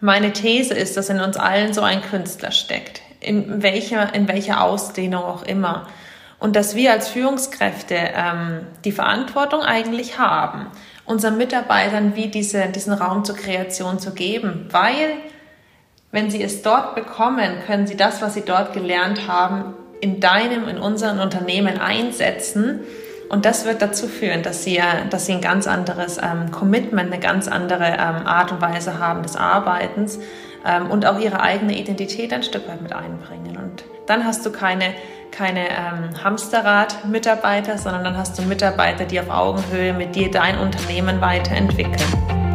Meine These ist, dass in uns allen so ein Künstler steckt, in welcher, in welcher Ausdehnung auch immer. Und dass wir als Führungskräfte ähm, die Verantwortung eigentlich haben, unseren Mitarbeitern wie diese, diesen Raum zur Kreation zu geben, weil wenn sie es dort bekommen, können sie das, was sie dort gelernt haben, in deinem, in unseren Unternehmen einsetzen. Und das wird dazu führen, dass sie, dass sie ein ganz anderes ähm, Commitment, eine ganz andere ähm, Art und Weise haben des Arbeitens ähm, und auch ihre eigene Identität ein Stück weit mit einbringen. Und dann hast du keine, keine ähm, Hamsterrad-Mitarbeiter, sondern dann hast du Mitarbeiter, die auf Augenhöhe mit dir dein Unternehmen weiterentwickeln.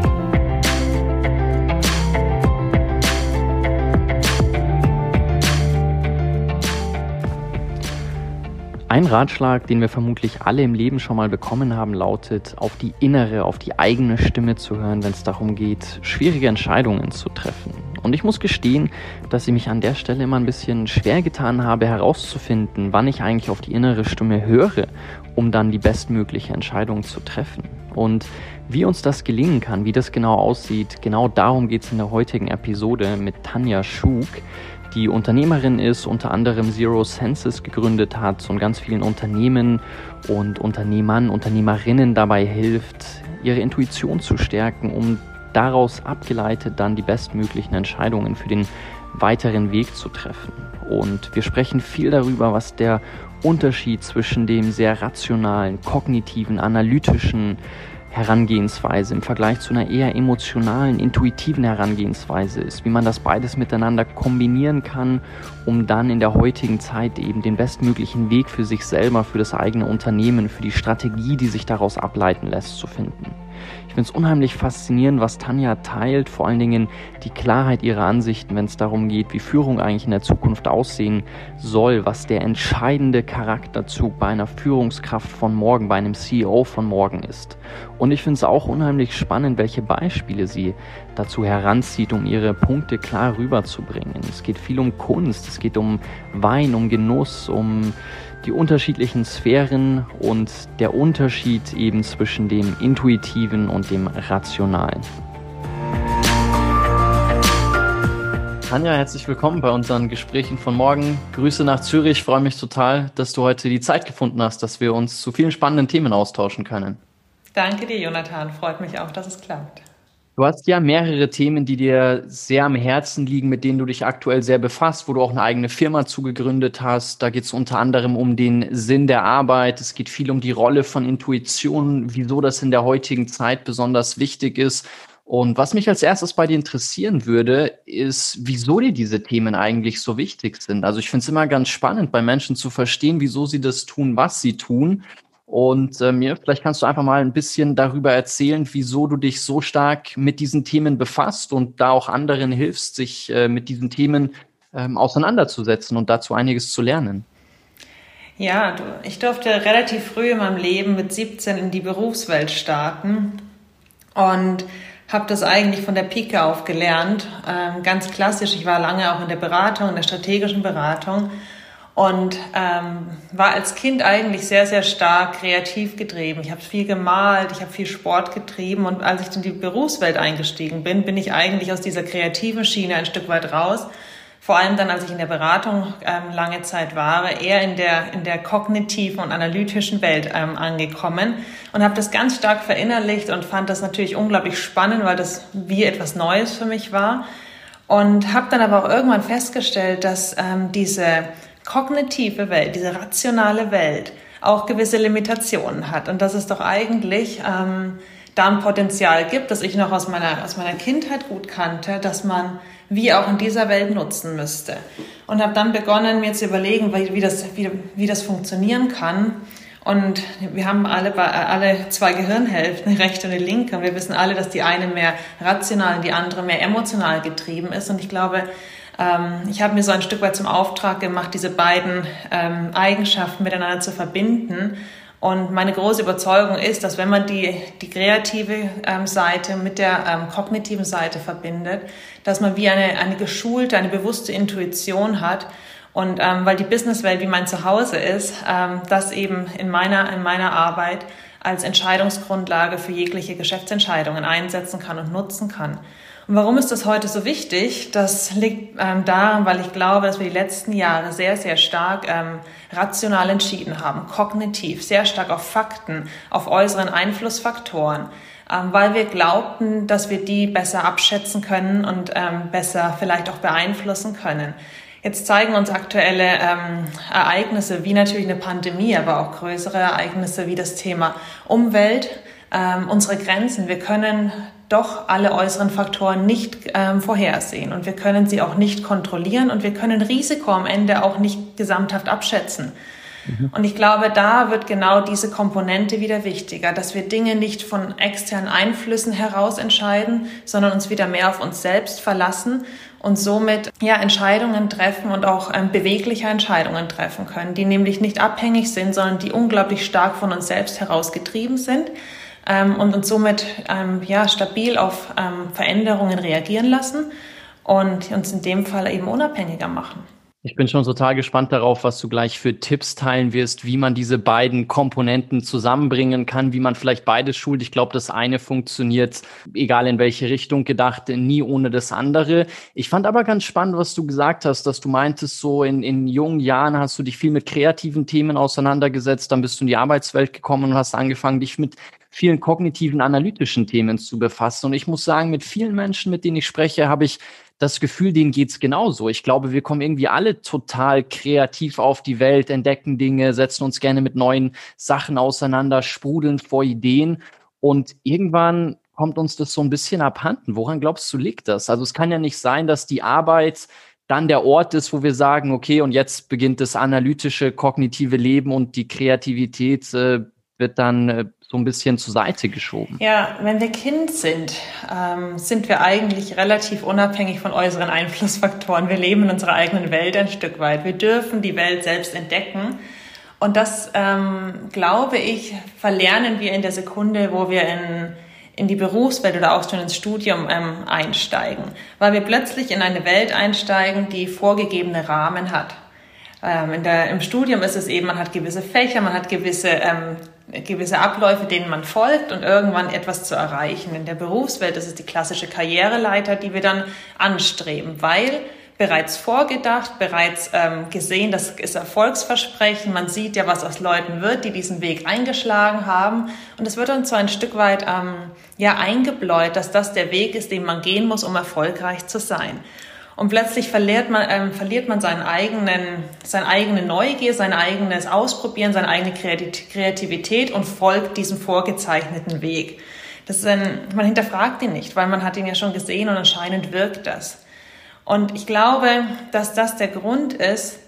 Ein Ratschlag, den wir vermutlich alle im Leben schon mal bekommen haben, lautet, auf die innere, auf die eigene Stimme zu hören, wenn es darum geht, schwierige Entscheidungen zu treffen. Und ich muss gestehen, dass ich mich an der Stelle immer ein bisschen schwer getan habe, herauszufinden, wann ich eigentlich auf die innere Stimme höre, um dann die bestmögliche Entscheidung zu treffen. Und wie uns das gelingen kann, wie das genau aussieht, genau darum geht es in der heutigen Episode mit Tanja Schug die Unternehmerin ist, unter anderem Zero Senses gegründet hat und ganz vielen Unternehmen und Unternehmern, Unternehmerinnen dabei hilft, ihre Intuition zu stärken, um daraus abgeleitet dann die bestmöglichen Entscheidungen für den weiteren Weg zu treffen. Und wir sprechen viel darüber, was der Unterschied zwischen dem sehr rationalen, kognitiven, analytischen, Herangehensweise im Vergleich zu einer eher emotionalen, intuitiven Herangehensweise ist, wie man das beides miteinander kombinieren kann, um dann in der heutigen Zeit eben den bestmöglichen Weg für sich selber, für das eigene Unternehmen, für die Strategie, die sich daraus ableiten lässt, zu finden. Ich finde es unheimlich faszinierend, was Tanja teilt, vor allen Dingen die Klarheit ihrer Ansichten, wenn es darum geht, wie Führung eigentlich in der Zukunft aussehen soll, was der entscheidende Charakterzug bei einer Führungskraft von morgen, bei einem CEO von morgen ist. Und ich finde es auch unheimlich spannend, welche Beispiele sie dazu heranzieht, um ihre Punkte klar rüberzubringen. Es geht viel um Kunst, es geht um Wein, um Genuss, um die unterschiedlichen Sphären und der Unterschied eben zwischen dem Intuitiven und dem Rationalen. Tanja, herzlich willkommen bei unseren Gesprächen von morgen. Grüße nach Zürich. Ich freue mich total, dass du heute die Zeit gefunden hast, dass wir uns zu vielen spannenden Themen austauschen können. Danke dir, Jonathan. Freut mich auch, dass es klappt. Du hast ja mehrere Themen, die dir sehr am Herzen liegen, mit denen du dich aktuell sehr befasst, wo du auch eine eigene Firma zugegründet hast. Da geht es unter anderem um den Sinn der Arbeit. Es geht viel um die Rolle von Intuition, wieso das in der heutigen Zeit besonders wichtig ist. Und was mich als erstes bei dir interessieren würde, ist, wieso dir diese Themen eigentlich so wichtig sind. Also ich finde es immer ganz spannend, bei Menschen zu verstehen, wieso sie das tun, was sie tun. Und äh, mir, vielleicht kannst du einfach mal ein bisschen darüber erzählen, wieso du dich so stark mit diesen Themen befasst und da auch anderen hilfst, sich äh, mit diesen Themen ähm, auseinanderzusetzen und dazu einiges zu lernen. Ja, du, ich durfte relativ früh in meinem Leben mit 17 in die Berufswelt starten und habe das eigentlich von der Pike auf gelernt. Ähm, ganz klassisch, ich war lange auch in der Beratung, in der strategischen Beratung und ähm, war als Kind eigentlich sehr, sehr stark kreativ getrieben. Ich habe viel gemalt, ich habe viel Sport getrieben und als ich in die Berufswelt eingestiegen bin, bin ich eigentlich aus dieser kreativen Schiene ein Stück weit raus. Vor allem dann, als ich in der Beratung ähm, lange Zeit war, eher in der, in der kognitiven und analytischen Welt ähm, angekommen und habe das ganz stark verinnerlicht und fand das natürlich unglaublich spannend, weil das wie etwas Neues für mich war. Und habe dann aber auch irgendwann festgestellt, dass ähm, diese kognitive Welt, diese rationale Welt auch gewisse Limitationen hat und dass es doch eigentlich ähm, da ein Potenzial gibt, das ich noch aus meiner, aus meiner Kindheit gut kannte, dass man wie auch in dieser Welt nutzen müsste. Und habe dann begonnen, mir zu überlegen, wie, wie, das, wie, wie das funktionieren kann. Und wir haben alle, alle zwei Gehirnhälften, eine rechte und eine linke. Und wir wissen alle, dass die eine mehr rational und die andere mehr emotional getrieben ist. Und ich glaube, ähm, ich habe mir so ein Stück weit zum Auftrag gemacht, diese beiden ähm, Eigenschaften miteinander zu verbinden. Und meine große Überzeugung ist, dass wenn man die, die kreative ähm, Seite mit der ähm, kognitiven Seite verbindet, dass man wie eine, eine geschulte, eine bewusste Intuition hat. Und ähm, weil die Businesswelt wie mein Zuhause ist, ähm, das eben in meiner, in meiner Arbeit als Entscheidungsgrundlage für jegliche Geschäftsentscheidungen einsetzen kann und nutzen kann. Warum ist das heute so wichtig? Das liegt ähm, daran, weil ich glaube, dass wir die letzten Jahre sehr, sehr stark ähm, rational entschieden haben, kognitiv, sehr stark auf Fakten, auf äußeren Einflussfaktoren, ähm, weil wir glaubten, dass wir die besser abschätzen können und ähm, besser vielleicht auch beeinflussen können. Jetzt zeigen uns aktuelle ähm, Ereignisse wie natürlich eine Pandemie, aber auch größere Ereignisse wie das Thema Umwelt, ähm, unsere Grenzen. Wir können doch alle äußeren Faktoren nicht ähm, vorhersehen und wir können sie auch nicht kontrollieren und wir können Risiko am Ende auch nicht gesamthaft abschätzen. Mhm. Und ich glaube, da wird genau diese Komponente wieder wichtiger, dass wir Dinge nicht von externen Einflüssen heraus entscheiden, sondern uns wieder mehr auf uns selbst verlassen und somit ja Entscheidungen treffen und auch ähm, bewegliche Entscheidungen treffen können, die nämlich nicht abhängig sind, sondern die unglaublich stark von uns selbst heraus getrieben sind ähm, und uns somit ähm, ja, stabil auf ähm, Veränderungen reagieren lassen und uns in dem Fall eben unabhängiger machen. Ich bin schon total gespannt darauf, was du gleich für Tipps teilen wirst, wie man diese beiden Komponenten zusammenbringen kann, wie man vielleicht beides schult. Ich glaube, das eine funktioniert, egal in welche Richtung gedacht, nie ohne das andere. Ich fand aber ganz spannend, was du gesagt hast, dass du meintest, so in, in jungen Jahren hast du dich viel mit kreativen Themen auseinandergesetzt, dann bist du in die Arbeitswelt gekommen und hast angefangen, dich mit vielen kognitiven, analytischen Themen zu befassen. Und ich muss sagen, mit vielen Menschen, mit denen ich spreche, habe ich das Gefühl, denen geht's genauso. Ich glaube, wir kommen irgendwie alle total kreativ auf die Welt, entdecken Dinge, setzen uns gerne mit neuen Sachen auseinander, sprudeln vor Ideen. Und irgendwann kommt uns das so ein bisschen abhanden. Woran glaubst du, liegt das? Also es kann ja nicht sein, dass die Arbeit dann der Ort ist, wo wir sagen, okay, und jetzt beginnt das analytische, kognitive Leben und die Kreativität äh, wird dann äh, so ein bisschen zur Seite geschoben. Ja, wenn wir Kind sind, ähm, sind wir eigentlich relativ unabhängig von äußeren Einflussfaktoren. Wir leben in unserer eigenen Welt ein Stück weit. Wir dürfen die Welt selbst entdecken. Und das, ähm, glaube ich, verlernen wir in der Sekunde, wo wir in, in die Berufswelt oder auch schon ins Studium ähm, einsteigen. Weil wir plötzlich in eine Welt einsteigen, die vorgegebene Rahmen hat. Ähm, der, Im Studium ist es eben, man hat gewisse Fächer, man hat gewisse ähm, gewisse Abläufe, denen man folgt und irgendwann etwas zu erreichen. In der Berufswelt ist es die klassische Karriereleiter, die wir dann anstreben, weil bereits vorgedacht, bereits ähm, gesehen, das ist Erfolgsversprechen. Man sieht ja, was aus Leuten wird, die diesen Weg eingeschlagen haben. Und es wird uns so ein Stück weit ähm, ja eingebläut, dass das der Weg ist, den man gehen muss, um erfolgreich zu sein. Und plötzlich verliert man, ähm, verliert man seinen eigenen, seine eigene Neugier, sein eigenes Ausprobieren, seine eigene Kreativität und folgt diesem vorgezeichneten Weg. Das ist ein, man hinterfragt ihn nicht, weil man hat ihn ja schon gesehen und anscheinend wirkt das. Und ich glaube, dass das der Grund ist,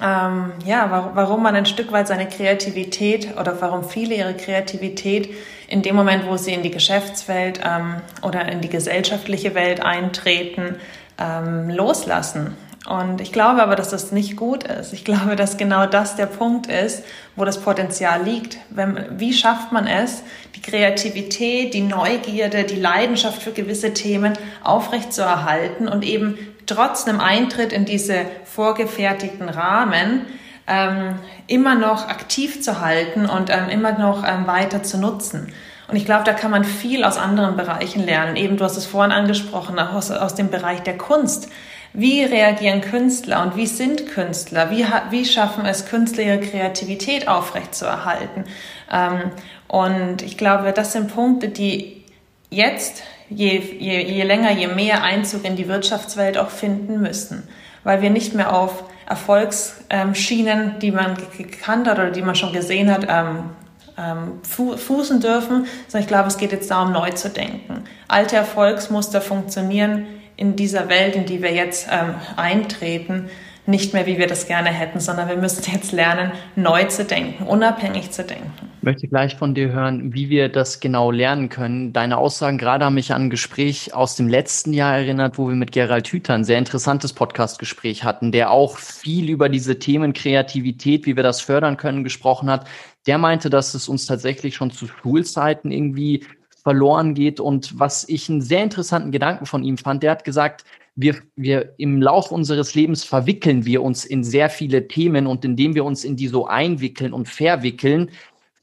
ähm, ja, warum man ein Stück weit seine Kreativität oder warum viele ihre Kreativität in dem Moment, wo sie in die Geschäftswelt ähm, oder in die gesellschaftliche Welt eintreten, ähm, loslassen. Und ich glaube aber, dass das nicht gut ist. Ich glaube, dass genau das der Punkt ist, wo das Potenzial liegt. Wenn, wie schafft man es, die Kreativität, die Neugierde, die Leidenschaft für gewisse Themen aufrechtzuerhalten und eben trotz einem Eintritt in diese vorgefertigten Rahmen ähm, immer noch aktiv zu halten und ähm, immer noch ähm, weiter zu nutzen. Und ich glaube, da kann man viel aus anderen Bereichen lernen. Eben, du hast es vorhin angesprochen, aus, aus dem Bereich der Kunst. Wie reagieren Künstler und wie sind Künstler? Wie, wie schaffen es Künstler, ihre Kreativität aufrechtzuerhalten? Ähm, und ich glaube, das sind Punkte, die jetzt, je, je, je länger, je mehr Einzug in die Wirtschaftswelt auch finden müssen. Weil wir nicht mehr auf Erfolgsschienen, die man gekannt hat oder die man schon gesehen hat, ähm, ähm, fußen dürfen, sondern ich glaube, es geht jetzt darum, neu zu denken. Alte Erfolgsmuster funktionieren in dieser Welt, in die wir jetzt ähm, eintreten, nicht mehr, wie wir das gerne hätten, sondern wir müssen jetzt lernen, neu zu denken, unabhängig zu denken. Ich möchte gleich von dir hören, wie wir das genau lernen können. Deine Aussagen gerade haben mich an ein Gespräch aus dem letzten Jahr erinnert, wo wir mit Gerald Hüther ein sehr interessantes Podcast-Gespräch hatten, der auch viel über diese Themen Kreativität, wie wir das fördern können, gesprochen hat. Der meinte, dass es uns tatsächlich schon zu Schulzeiten irgendwie verloren geht. Und was ich einen sehr interessanten Gedanken von ihm fand, der hat gesagt, wir, wir im Lauf unseres Lebens verwickeln wir uns in sehr viele Themen und indem wir uns in die so einwickeln und verwickeln,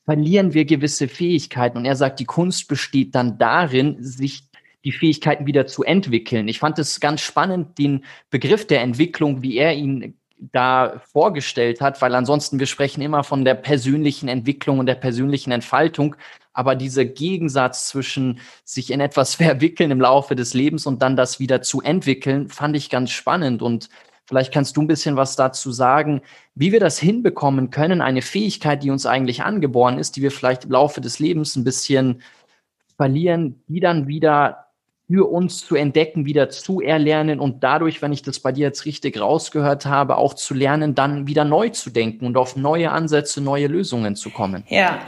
verlieren wir gewisse Fähigkeiten. Und er sagt, die Kunst besteht dann darin, sich die Fähigkeiten wieder zu entwickeln. Ich fand es ganz spannend, den Begriff der Entwicklung, wie er ihn da vorgestellt hat, weil ansonsten wir sprechen immer von der persönlichen Entwicklung und der persönlichen Entfaltung, aber dieser Gegensatz zwischen sich in etwas verwickeln im Laufe des Lebens und dann das wieder zu entwickeln, fand ich ganz spannend. Und Vielleicht kannst du ein bisschen was dazu sagen, wie wir das hinbekommen können, eine Fähigkeit, die uns eigentlich angeboren ist, die wir vielleicht im Laufe des Lebens ein bisschen verlieren, die dann wieder für uns zu entdecken, wieder zu erlernen und dadurch, wenn ich das bei dir jetzt richtig rausgehört habe, auch zu lernen, dann wieder neu zu denken und auf neue Ansätze, neue Lösungen zu kommen. Ja,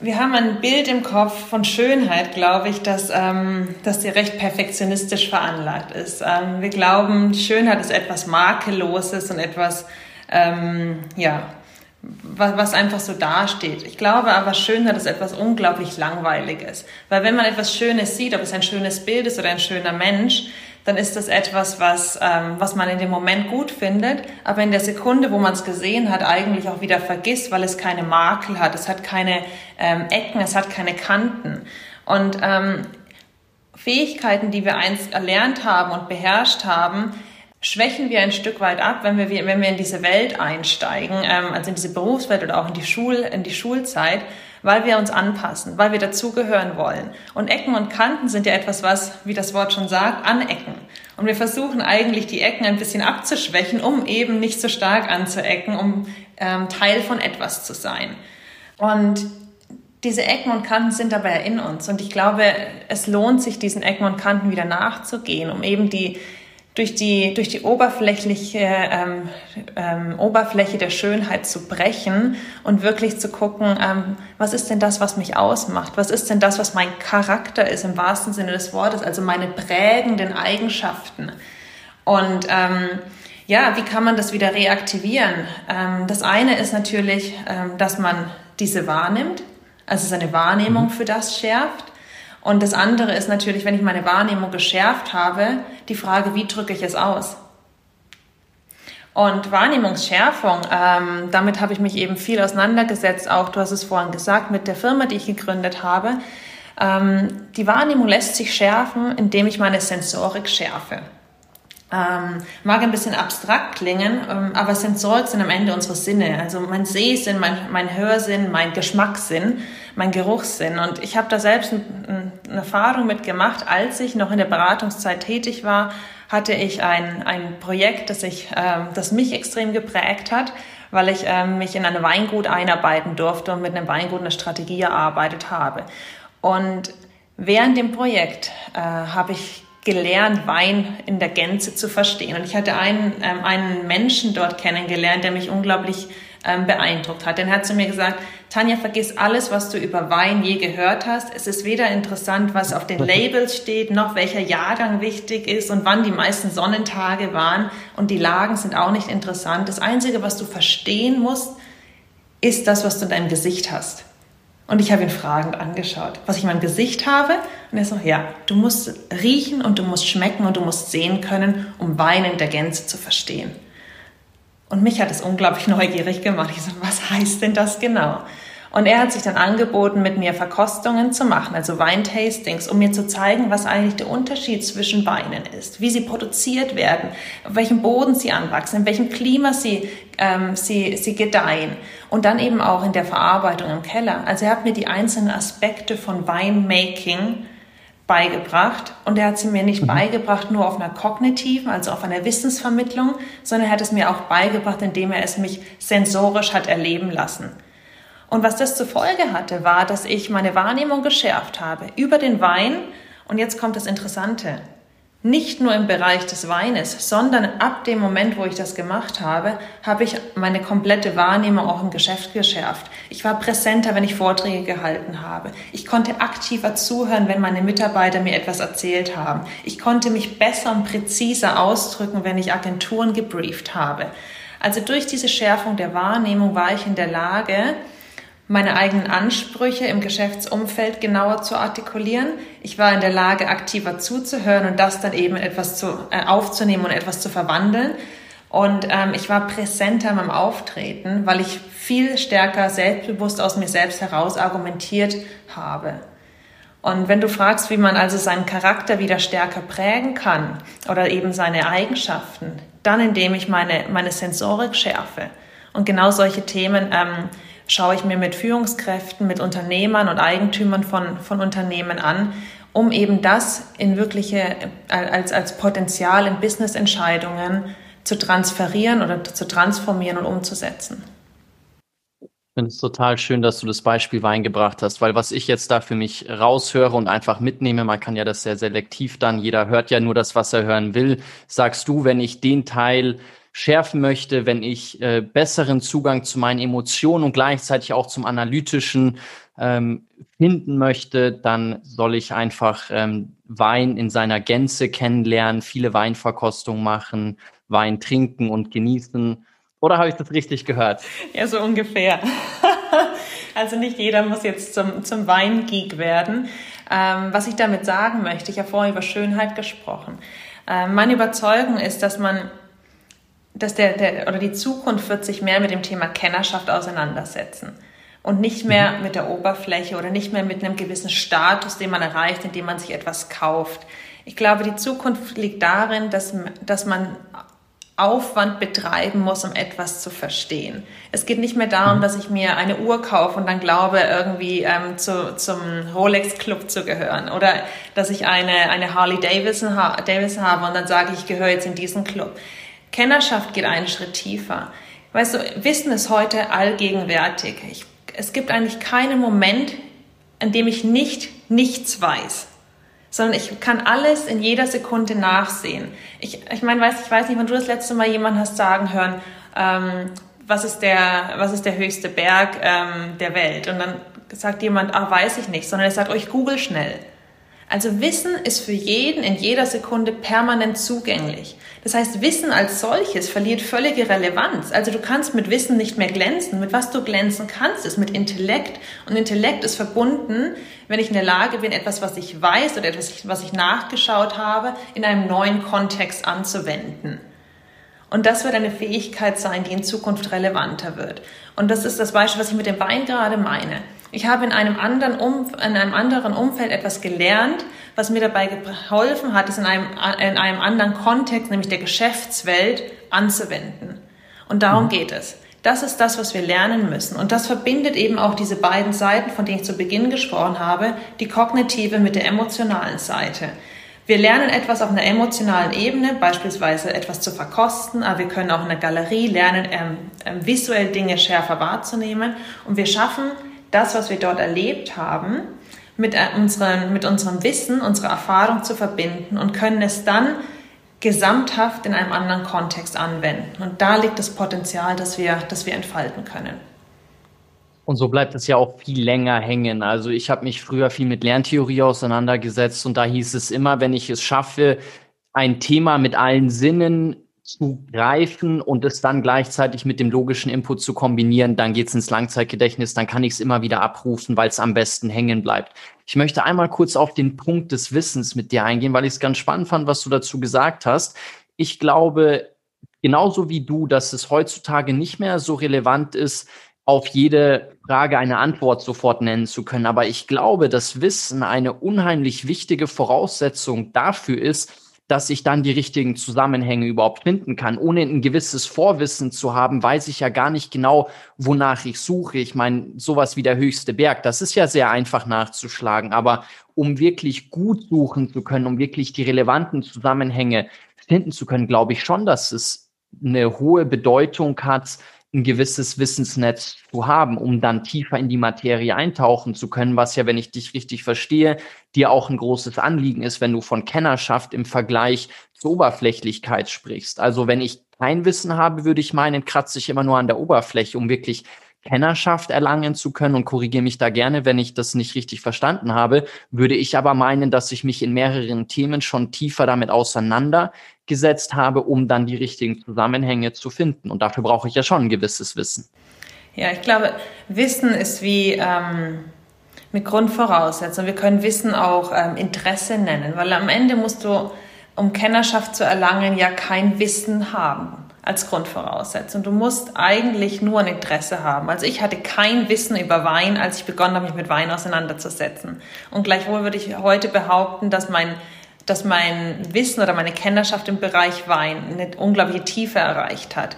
wir haben ein Bild im Kopf von Schönheit, glaube ich, dass, ähm, dass die recht perfektionistisch veranlagt ist. Ähm, wir glauben, Schönheit ist etwas Makelloses und etwas, ähm, ja, was, einfach so dasteht. Ich glaube aber, Schönheit ist etwas unglaublich Langweiliges. Weil wenn man etwas Schönes sieht, ob es ein schönes Bild ist oder ein schöner Mensch, dann ist das etwas, was, ähm, was man in dem Moment gut findet, aber in der Sekunde, wo man es gesehen hat, eigentlich auch wieder vergisst, weil es keine Makel hat, es hat keine ähm, Ecken, es hat keine Kanten. Und ähm, Fähigkeiten, die wir einst erlernt haben und beherrscht haben, schwächen wir ein Stück weit ab, wenn wir, wenn wir in diese Welt einsteigen, ähm, also in diese Berufswelt oder auch in die, Schul, in die Schulzeit, weil wir uns anpassen, weil wir dazugehören wollen. Und Ecken und Kanten sind ja etwas, was, wie das Wort schon sagt, anecken. Und wir versuchen eigentlich die Ecken ein bisschen abzuschwächen, um eben nicht so stark anzuecken, um ähm, Teil von etwas zu sein. Und diese Ecken und Kanten sind dabei in uns. Und ich glaube, es lohnt sich, diesen Ecken und Kanten wieder nachzugehen, um eben die, durch die, durch die oberflächliche ähm, ähm, Oberfläche der Schönheit zu brechen und wirklich zu gucken, ähm, was ist denn das, was mich ausmacht? Was ist denn das, was mein Charakter ist im wahrsten Sinne des Wortes, also meine prägenden Eigenschaften? Und ähm, ja, wie kann man das wieder reaktivieren? Ähm, das eine ist natürlich, ähm, dass man diese wahrnimmt, also seine Wahrnehmung mhm. für das schärft. Und das andere ist natürlich, wenn ich meine Wahrnehmung geschärft habe, die Frage, wie drücke ich es aus? Und Wahrnehmungsschärfung, ähm, damit habe ich mich eben viel auseinandergesetzt, auch du hast es vorhin gesagt, mit der Firma, die ich gegründet habe. Ähm, die Wahrnehmung lässt sich schärfen, indem ich meine Sensorik schärfe. Ähm, mag ein bisschen abstrakt klingen, ähm, aber Sensorik sind am Ende unsere Sinne. Also mein Sehsinn, mein, mein Hörsinn, mein Geschmackssinn, mein Geruchssinn. Und ich habe da selbst eine Erfahrung mitgemacht, als ich noch in der Beratungszeit tätig war, hatte ich ein, ein Projekt, das, ich, äh, das mich extrem geprägt hat, weil ich äh, mich in ein Weingut einarbeiten durfte und mit einem Weingut eine Strategie erarbeitet habe. Und während dem Projekt äh, habe ich gelernt, Wein in der Gänze zu verstehen. Und ich hatte einen, ähm, einen Menschen dort kennengelernt, der mich unglaublich ähm, beeindruckt hat. Denn er hat zu mir gesagt, Tanja, vergiss alles, was du über Wein je gehört hast. Es ist weder interessant, was auf den Labels steht, noch welcher Jahrgang wichtig ist und wann die meisten Sonnentage waren. Und die Lagen sind auch nicht interessant. Das Einzige, was du verstehen musst, ist das, was du in deinem Gesicht hast. Und ich habe ihn fragend angeschaut, was ich in meinem Gesicht habe. Und er so, ja, du musst riechen und du musst schmecken und du musst sehen können, um Wein in der Gänze zu verstehen. Und mich hat es unglaublich neugierig gemacht. Ich so, was heißt denn das genau? Und er hat sich dann angeboten, mit mir Verkostungen zu machen, also Weintastings, um mir zu zeigen, was eigentlich der Unterschied zwischen Weinen ist, wie sie produziert werden, auf welchem Boden sie anwachsen, in welchem Klima sie, ähm, sie, sie gedeihen und dann eben auch in der Verarbeitung im Keller. Also er hat mir die einzelnen Aspekte von Winemaking beigebracht und er hat sie mir nicht mhm. beigebracht nur auf einer kognitiven, also auf einer Wissensvermittlung, sondern er hat es mir auch beigebracht, indem er es mich sensorisch hat erleben lassen. Und was das zur Folge hatte, war, dass ich meine Wahrnehmung geschärft habe über den Wein. Und jetzt kommt das Interessante. Nicht nur im Bereich des Weines, sondern ab dem Moment, wo ich das gemacht habe, habe ich meine komplette Wahrnehmung auch im Geschäft geschärft. Ich war präsenter, wenn ich Vorträge gehalten habe. Ich konnte aktiver zuhören, wenn meine Mitarbeiter mir etwas erzählt haben. Ich konnte mich besser und präziser ausdrücken, wenn ich Agenturen gebrieft habe. Also durch diese Schärfung der Wahrnehmung war ich in der Lage, meine eigenen Ansprüche im Geschäftsumfeld genauer zu artikulieren. Ich war in der Lage, aktiver zuzuhören und das dann eben etwas zu, äh, aufzunehmen und etwas zu verwandeln. Und ähm, ich war präsenter meinem Auftreten, weil ich viel stärker selbstbewusst aus mir selbst heraus argumentiert habe. Und wenn du fragst, wie man also seinen Charakter wieder stärker prägen kann oder eben seine Eigenschaften, dann indem ich meine, meine Sensorik schärfe. Und genau solche Themen ähm, schaue ich mir mit Führungskräften, mit Unternehmern und Eigentümern von, von Unternehmen an, um eben das in wirkliche, äh, als, als Potenzial in Business-Entscheidungen zu transferieren oder zu transformieren und umzusetzen. Ich finde es total schön, dass du das Beispiel Wein gebracht hast, weil was ich jetzt da für mich raushöre und einfach mitnehme, man kann ja das sehr selektiv dann, jeder hört ja nur das, was er hören will. Sagst du, wenn ich den Teil schärfen möchte, wenn ich äh, besseren Zugang zu meinen Emotionen und gleichzeitig auch zum Analytischen ähm, finden möchte, dann soll ich einfach ähm, Wein in seiner Gänze kennenlernen, viele Weinverkostungen machen, Wein trinken und genießen oder habe ich das richtig gehört? Ja, so ungefähr. also nicht jeder muss jetzt zum, zum Weingeek werden. Ähm, was ich damit sagen möchte, ich habe vorhin über Schönheit gesprochen. Ähm, meine Überzeugung ist, dass man, dass der, der, oder die Zukunft wird sich mehr mit dem Thema Kennerschaft auseinandersetzen und nicht mehr mhm. mit der Oberfläche oder nicht mehr mit einem gewissen Status, den man erreicht, indem man sich etwas kauft. Ich glaube, die Zukunft liegt darin, dass, dass man Aufwand betreiben muss, um etwas zu verstehen. Es geht nicht mehr darum, mhm. dass ich mir eine Uhr kaufe und dann glaube, irgendwie ähm, zu, zum Rolex Club zu gehören oder dass ich eine, eine Harley Davidson, ha Davidson habe und dann sage ich gehöre jetzt in diesen Club. Kennerschaft geht einen Schritt tiefer. Weißt du, Wissen ist heute allgegenwärtig. Ich, es gibt eigentlich keinen Moment, in dem ich nicht nichts weiß sondern ich kann alles in jeder Sekunde nachsehen. Ich, ich meine, weiß, ich weiß nicht, wann du das letzte Mal jemanden hast sagen hören, ähm, was ist der, was ist der höchste Berg ähm, der Welt? Und dann sagt jemand, ah, weiß ich nicht, sondern er sagt euch, google schnell. Also Wissen ist für jeden in jeder Sekunde permanent zugänglich. Das heißt, Wissen als solches verliert völlige Relevanz. Also du kannst mit Wissen nicht mehr glänzen. Mit was du glänzen kannst, ist mit Intellekt. Und Intellekt ist verbunden, wenn ich in der Lage bin, etwas, was ich weiß oder etwas, was ich nachgeschaut habe, in einem neuen Kontext anzuwenden. Und das wird eine Fähigkeit sein, die in Zukunft relevanter wird. Und das ist das Beispiel, was ich mit dem Wein gerade meine. Ich habe in einem anderen, um, in einem anderen Umfeld etwas gelernt, was mir dabei geholfen hat, es in einem, in einem anderen Kontext, nämlich der Geschäftswelt, anzuwenden. Und darum mhm. geht es. Das ist das, was wir lernen müssen. Und das verbindet eben auch diese beiden Seiten, von denen ich zu Beginn gesprochen habe, die kognitive mit der emotionalen Seite. Wir lernen etwas auf einer emotionalen Ebene, beispielsweise etwas zu verkosten, aber wir können auch in der Galerie lernen, ähm, ähm, visuell Dinge schärfer wahrzunehmen. Und wir schaffen das, was wir dort erlebt haben, mit, äh, unseren, mit unserem Wissen, unserer Erfahrung zu verbinden und können es dann gesamthaft in einem anderen Kontext anwenden. Und da liegt das Potenzial, das wir, das wir entfalten können. Und so bleibt es ja auch viel länger hängen. Also ich habe mich früher viel mit Lerntheorie auseinandergesetzt und da hieß es immer, wenn ich es schaffe, ein Thema mit allen Sinnen zu greifen und es dann gleichzeitig mit dem logischen Input zu kombinieren, dann geht es ins Langzeitgedächtnis, dann kann ich es immer wieder abrufen, weil es am besten hängen bleibt. Ich möchte einmal kurz auf den Punkt des Wissens mit dir eingehen, weil ich es ganz spannend fand, was du dazu gesagt hast. Ich glaube, genauso wie du, dass es heutzutage nicht mehr so relevant ist, auf jede Frage eine Antwort sofort nennen zu können. Aber ich glaube, dass Wissen eine unheimlich wichtige Voraussetzung dafür ist, dass ich dann die richtigen Zusammenhänge überhaupt finden kann. Ohne ein gewisses Vorwissen zu haben, weiß ich ja gar nicht genau, wonach ich suche. Ich meine, sowas wie der höchste Berg, das ist ja sehr einfach nachzuschlagen. Aber um wirklich gut suchen zu können, um wirklich die relevanten Zusammenhänge finden zu können, glaube ich schon, dass es eine hohe Bedeutung hat, ein gewisses Wissensnetz zu haben, um dann tiefer in die Materie eintauchen zu können, was ja, wenn ich dich richtig verstehe, dir auch ein großes Anliegen ist, wenn du von Kennerschaft im Vergleich zur Oberflächlichkeit sprichst. Also wenn ich kein Wissen habe, würde ich meinen, kratze ich immer nur an der Oberfläche, um wirklich Kennerschaft erlangen zu können und korrigiere mich da gerne, wenn ich das nicht richtig verstanden habe, würde ich aber meinen, dass ich mich in mehreren Themen schon tiefer damit auseinandergesetzt habe, um dann die richtigen Zusammenhänge zu finden. Und dafür brauche ich ja schon ein gewisses Wissen. Ja, ich glaube, Wissen ist wie ähm, mit Grundvoraussetzungen. Wir können Wissen auch ähm, Interesse nennen, weil am Ende musst du, um Kennerschaft zu erlangen, ja kein Wissen haben. Als Grundvoraussetzung. Du musst eigentlich nur ein Interesse haben. Also ich hatte kein Wissen über Wein, als ich begonnen habe, mich mit Wein auseinanderzusetzen. Und gleichwohl würde ich heute behaupten, dass mein dass mein Wissen oder meine Kennerschaft im Bereich Wein eine unglaubliche Tiefe erreicht hat.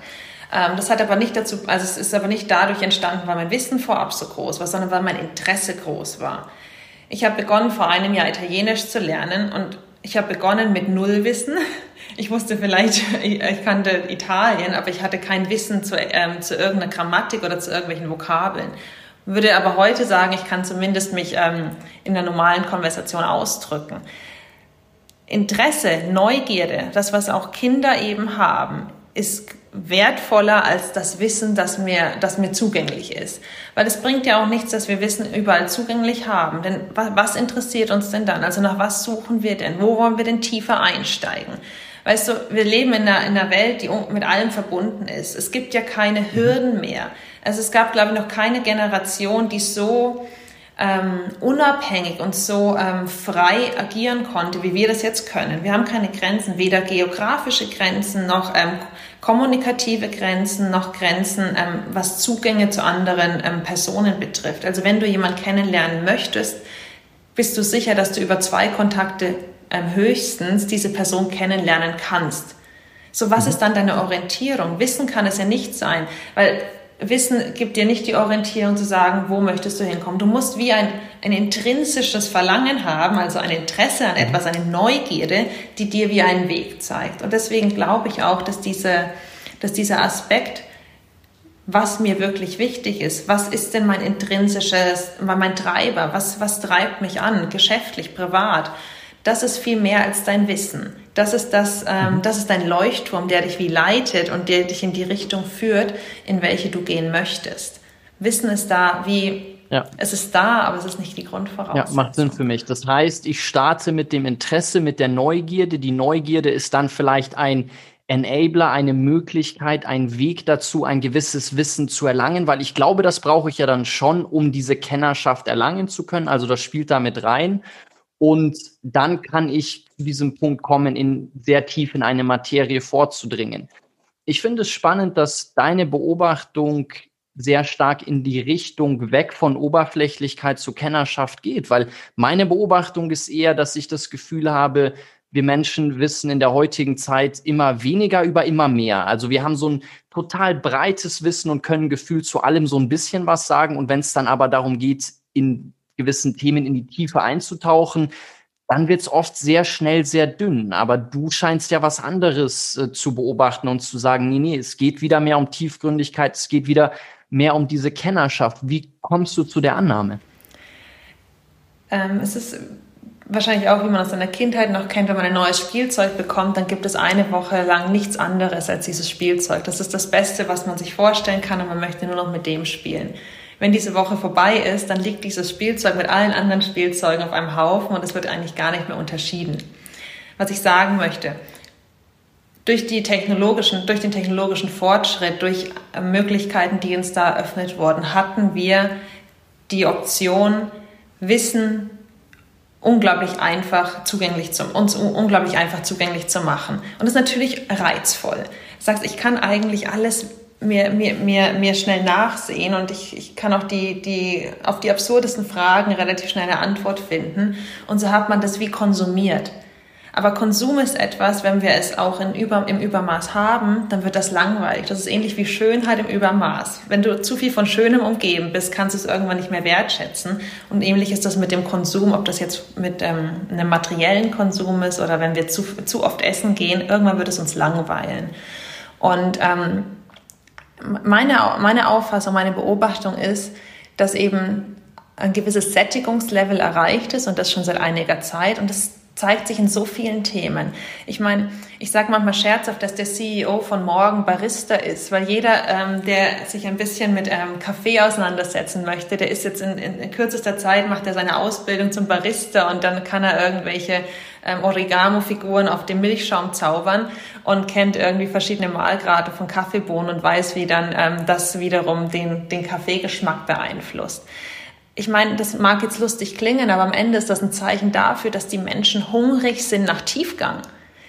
Ähm, das hat aber nicht dazu, also es ist aber nicht dadurch entstanden, weil mein Wissen vorab so groß war, sondern weil mein Interesse groß war. Ich habe begonnen, vor einem Jahr Italienisch zu lernen und ich habe begonnen mit Nullwissen. Ich wusste vielleicht, ich kannte Italien, aber ich hatte kein Wissen zu, ähm, zu irgendeiner Grammatik oder zu irgendwelchen Vokabeln. Würde aber heute sagen, ich kann zumindest mich ähm, in der normalen Konversation ausdrücken. Interesse, Neugierde, das, was auch Kinder eben haben, ist wertvoller als das Wissen, das mir, das mir zugänglich ist. Weil es bringt ja auch nichts, dass wir Wissen überall zugänglich haben. Denn was interessiert uns denn dann? Also nach was suchen wir denn? Wo wollen wir denn tiefer einsteigen? Weißt du, wir leben in einer, in einer Welt, die mit allem verbunden ist. Es gibt ja keine Hürden mehr. Also es gab, glaube ich, noch keine Generation, die so ähm, unabhängig und so ähm, frei agieren konnte, wie wir das jetzt können. Wir haben keine Grenzen, weder geografische Grenzen noch ähm, kommunikative Grenzen noch Grenzen, ähm, was Zugänge zu anderen ähm, Personen betrifft. Also wenn du jemanden kennenlernen möchtest, bist du sicher, dass du über zwei Kontakte ähm, höchstens diese Person kennenlernen kannst. So, was mhm. ist dann deine Orientierung? Wissen kann es ja nicht sein, weil Wissen gibt dir nicht die Orientierung zu sagen, wo möchtest du hinkommen. Du musst wie ein, ein intrinsisches Verlangen haben, also ein Interesse an etwas, eine Neugierde, die dir wie einen Weg zeigt. Und deswegen glaube ich auch, dass, diese, dass dieser Aspekt, was mir wirklich wichtig ist, was ist denn mein intrinsisches, mein Treiber, was, was treibt mich an, geschäftlich, privat, das ist viel mehr als dein Wissen. Das ist das, ähm, mhm. das ist dein Leuchtturm, der dich wie leitet und der dich in die Richtung führt, in welche du gehen möchtest. Wissen ist da wie, ja. es ist da, aber es ist nicht die Grundvoraussetzung. Ja, macht Sinn für mich. Das heißt, ich starte mit dem Interesse, mit der Neugierde. Die Neugierde ist dann vielleicht ein Enabler, eine Möglichkeit, ein Weg dazu, ein gewisses Wissen zu erlangen, weil ich glaube, das brauche ich ja dann schon, um diese Kennerschaft erlangen zu können. Also das spielt damit rein. Und dann kann ich zu diesem Punkt kommen, in sehr tief in eine Materie vorzudringen. Ich finde es spannend, dass deine Beobachtung sehr stark in die Richtung weg von Oberflächlichkeit zu Kennerschaft geht, weil meine Beobachtung ist eher, dass ich das Gefühl habe, wir Menschen wissen in der heutigen Zeit immer weniger über immer mehr. Also wir haben so ein total breites Wissen und können gefühlt zu allem so ein bisschen was sagen. Und wenn es dann aber darum geht, in gewissen Themen in die Tiefe einzutauchen, dann wird es oft sehr schnell sehr dünn. Aber du scheinst ja was anderes äh, zu beobachten und zu sagen, nee, nee, es geht wieder mehr um Tiefgründigkeit, es geht wieder mehr um diese Kennerschaft. Wie kommst du zu der Annahme? Ähm, es ist wahrscheinlich auch, wie man aus seiner Kindheit noch kennt, wenn man ein neues Spielzeug bekommt, dann gibt es eine Woche lang nichts anderes als dieses Spielzeug. Das ist das Beste, was man sich vorstellen kann und man möchte nur noch mit dem spielen. Wenn diese Woche vorbei ist, dann liegt dieses Spielzeug mit allen anderen Spielzeugen auf einem Haufen und es wird eigentlich gar nicht mehr unterschieden. Was ich sagen möchte, durch, die technologischen, durch den technologischen Fortschritt, durch äh, Möglichkeiten, die uns da eröffnet wurden, hatten wir die Option, Wissen unglaublich einfach zugänglich zu, uns unglaublich einfach zugänglich zu machen. Und das ist natürlich reizvoll. Du sagst, ich kann eigentlich alles mir, mir, mir, mir schnell nachsehen und ich, ich kann auch die, die, auf die absurdesten Fragen relativ schnell eine Antwort finden. Und so hat man das wie konsumiert. Aber Konsum ist etwas, wenn wir es auch in Über, im Übermaß haben, dann wird das langweilig. Das ist ähnlich wie Schönheit im Übermaß. Wenn du zu viel von Schönem umgeben bist, kannst du es irgendwann nicht mehr wertschätzen. Und ähnlich ist das mit dem Konsum, ob das jetzt mit ähm, einem materiellen Konsum ist oder wenn wir zu, zu oft essen gehen, irgendwann wird es uns langweilen. Und ähm, meine, meine Auffassung, meine Beobachtung ist, dass eben ein gewisses Sättigungslevel erreicht ist und das schon seit einiger Zeit. Und das zeigt sich in so vielen Themen. Ich meine, ich sage manchmal scherzhaft, dass der CEO von morgen Barista ist, weil jeder, ähm, der sich ein bisschen mit ähm, Kaffee auseinandersetzen möchte, der ist jetzt in, in, in kürzester Zeit, macht er seine Ausbildung zum Barista und dann kann er irgendwelche ähm, Origamo-Figuren auf dem Milchschaum zaubern und kennt irgendwie verschiedene Mahlgrade von Kaffeebohnen und weiß, wie dann ähm, das wiederum den, den Kaffeegeschmack beeinflusst ich meine, das mag jetzt lustig klingen, aber am Ende ist das ein Zeichen dafür, dass die Menschen hungrig sind nach Tiefgang.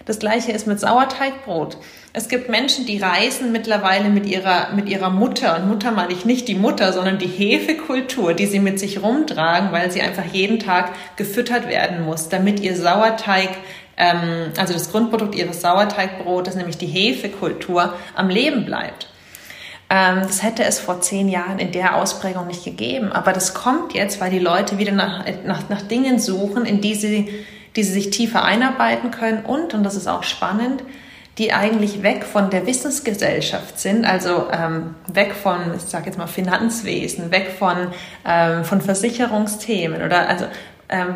Das gleiche ist mit Sauerteigbrot. Es gibt Menschen, die reisen mittlerweile mit ihrer, mit ihrer Mutter. Und Mutter meine ich nicht die Mutter, sondern die Hefekultur, die sie mit sich rumtragen, weil sie einfach jeden Tag gefüttert werden muss, damit ihr Sauerteig ähm, also das Grundprodukt ihres Sauerteigbrotes, nämlich die Hefekultur, am Leben bleibt. Ähm, das hätte es vor zehn Jahren in der Ausprägung nicht gegeben. Aber das kommt jetzt, weil die Leute wieder nach, nach, nach Dingen suchen, in die sie, die sie sich tiefer einarbeiten können und, und das ist auch spannend, die eigentlich weg von der Wissensgesellschaft sind, also ähm, weg von, ich sage jetzt mal Finanzwesen, weg von, ähm, von Versicherungsthemen oder also ähm,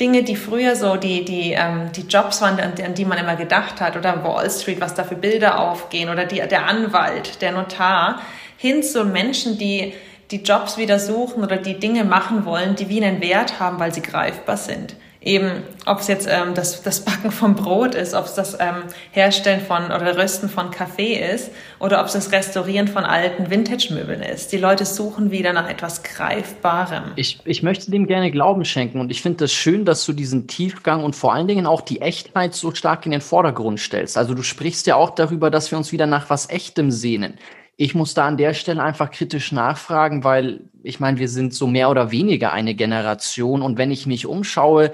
Dinge, die früher so die, die, ähm, die Jobs waren, an, an die man immer gedacht hat, oder Wall Street, was da für Bilder aufgehen, oder die, der Anwalt, der Notar, hin zu Menschen, die die Jobs wieder suchen oder die Dinge machen wollen, die wie einen Wert haben, weil sie greifbar sind eben, ob es jetzt ähm, das, das Backen vom Brot ist, ob es das ähm, Herstellen von oder Rösten von Kaffee ist oder ob es das Restaurieren von alten Vintage-Möbeln ist. Die Leute suchen wieder nach etwas Greifbarem. Ich, ich möchte dem gerne Glauben schenken und ich finde das schön, dass du diesen Tiefgang und vor allen Dingen auch die Echtheit so stark in den Vordergrund stellst. Also du sprichst ja auch darüber, dass wir uns wieder nach was Echtem sehnen. Ich muss da an der Stelle einfach kritisch nachfragen, weil ich meine, wir sind so mehr oder weniger eine Generation. Und wenn ich mich umschaue,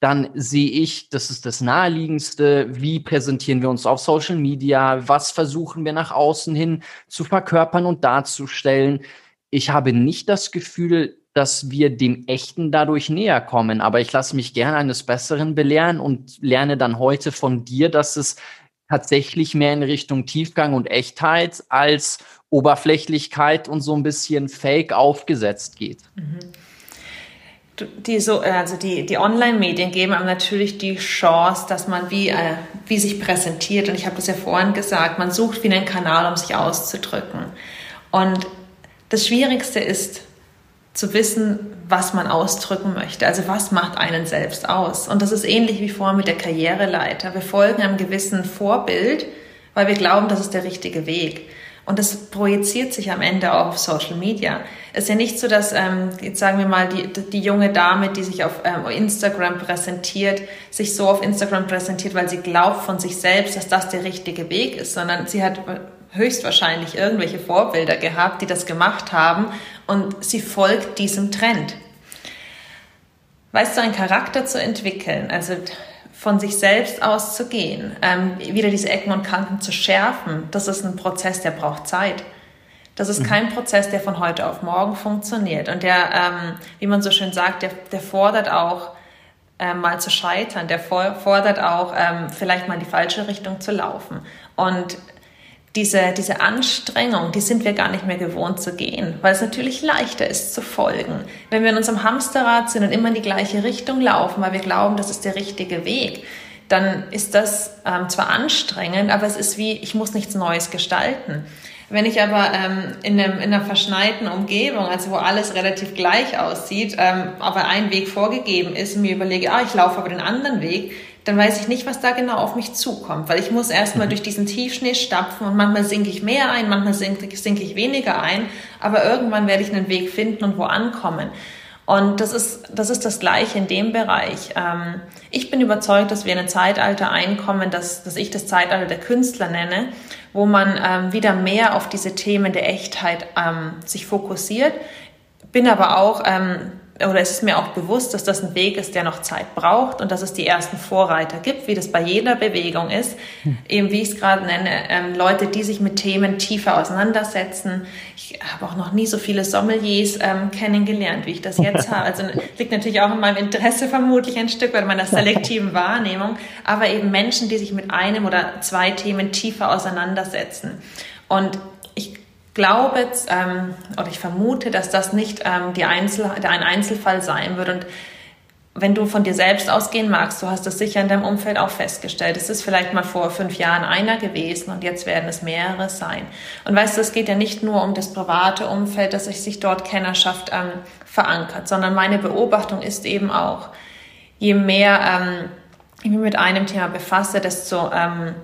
dann sehe ich, das ist das Naheliegendste, wie präsentieren wir uns auf Social Media, was versuchen wir nach außen hin zu verkörpern und darzustellen. Ich habe nicht das Gefühl, dass wir dem Echten dadurch näher kommen, aber ich lasse mich gerne eines Besseren belehren und lerne dann heute von dir, dass es tatsächlich mehr in Richtung Tiefgang und Echtheit als Oberflächlichkeit und so ein bisschen Fake aufgesetzt geht. Mhm. Die, so, also die, die Online-Medien geben einem natürlich die Chance, dass man wie, äh, wie sich präsentiert. Und ich habe das ja vorhin gesagt, man sucht wie einen Kanal, um sich auszudrücken. Und das Schwierigste ist, zu wissen, was man ausdrücken möchte. Also was macht einen selbst aus? Und das ist ähnlich wie vorher mit der Karriereleiter. Wir folgen einem gewissen Vorbild, weil wir glauben, das ist der richtige Weg. Und das projiziert sich am Ende auch auf Social Media. Es ist ja nicht so, dass, ähm, jetzt sagen wir mal, die, die junge Dame, die sich auf ähm, Instagram präsentiert, sich so auf Instagram präsentiert, weil sie glaubt von sich selbst, dass das der richtige Weg ist, sondern sie hat höchstwahrscheinlich irgendwelche Vorbilder gehabt, die das gemacht haben und sie folgt diesem Trend. Weißt du, einen Charakter zu entwickeln, also von sich selbst auszugehen, ähm, wieder diese Ecken und Kanten zu schärfen, das ist ein Prozess, der braucht Zeit. Das ist mhm. kein Prozess, der von heute auf morgen funktioniert. Und der, ähm, wie man so schön sagt, der, der fordert auch, ähm, mal zu scheitern. Der fordert auch, ähm, vielleicht mal in die falsche Richtung zu laufen. Und diese, diese Anstrengung, die sind wir gar nicht mehr gewohnt zu gehen, weil es natürlich leichter ist zu folgen. Wenn wir in unserem Hamsterrad sind und immer in die gleiche Richtung laufen, weil wir glauben, das ist der richtige Weg, dann ist das ähm, zwar anstrengend, aber es ist wie, ich muss nichts Neues gestalten. Wenn ich aber ähm, in, einem, in einer verschneiten Umgebung, also wo alles relativ gleich aussieht, ähm, aber ein Weg vorgegeben ist und mir überlege, ah, ich laufe aber den anderen Weg, dann weiß ich nicht, was da genau auf mich zukommt, weil ich muss erstmal mhm. durch diesen Tiefschnee stapfen und manchmal sinke ich mehr ein, manchmal sinke, sinke ich weniger ein, aber irgendwann werde ich einen Weg finden und wo ankommen. Und das ist, das ist das Gleiche in dem Bereich. Ähm, ich bin überzeugt, dass wir in ein Zeitalter einkommen, das, das ich das Zeitalter der Künstler nenne, wo man ähm, wieder mehr auf diese Themen der Echtheit ähm, sich fokussiert. Bin aber auch oder es ist mir auch bewusst, dass das ein Weg ist, der noch Zeit braucht und dass es die ersten Vorreiter gibt, wie das bei jeder Bewegung ist. Hm. Eben wie ich es gerade nenne, ähm, Leute, die sich mit Themen tiefer auseinandersetzen. Ich habe auch noch nie so viele Sommeliers ähm, kennengelernt, wie ich das jetzt habe. Also liegt natürlich auch in meinem Interesse vermutlich ein Stück weit meiner selektiven Wahrnehmung, aber eben Menschen, die sich mit einem oder zwei Themen tiefer auseinandersetzen. Und glaube ähm, oder ich vermute, dass das nicht ähm, die Einzel ein Einzelfall sein wird. Und wenn du von dir selbst ausgehen magst, du hast das sicher in deinem Umfeld auch festgestellt. Es ist vielleicht mal vor fünf Jahren einer gewesen und jetzt werden es mehrere sein. Und weißt du, es geht ja nicht nur um das private Umfeld, dass sich dort Kennerschaft ähm, verankert, sondern meine Beobachtung ist eben auch, je mehr ähm, ich mich mit einem Thema befasse, desto ähm,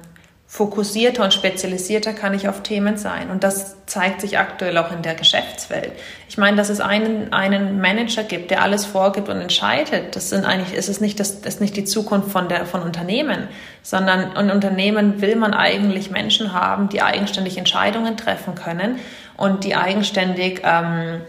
fokussierter und spezialisierter kann ich auf Themen sein. Und das zeigt sich aktuell auch in der Geschäftswelt. Ich meine, dass es einen, einen Manager gibt, der alles vorgibt und entscheidet. Das sind eigentlich, ist es nicht, das, ist nicht die Zukunft von der, von Unternehmen, sondern in Unternehmen will man eigentlich Menschen haben, die eigenständig Entscheidungen treffen können und die eigenständig ähm,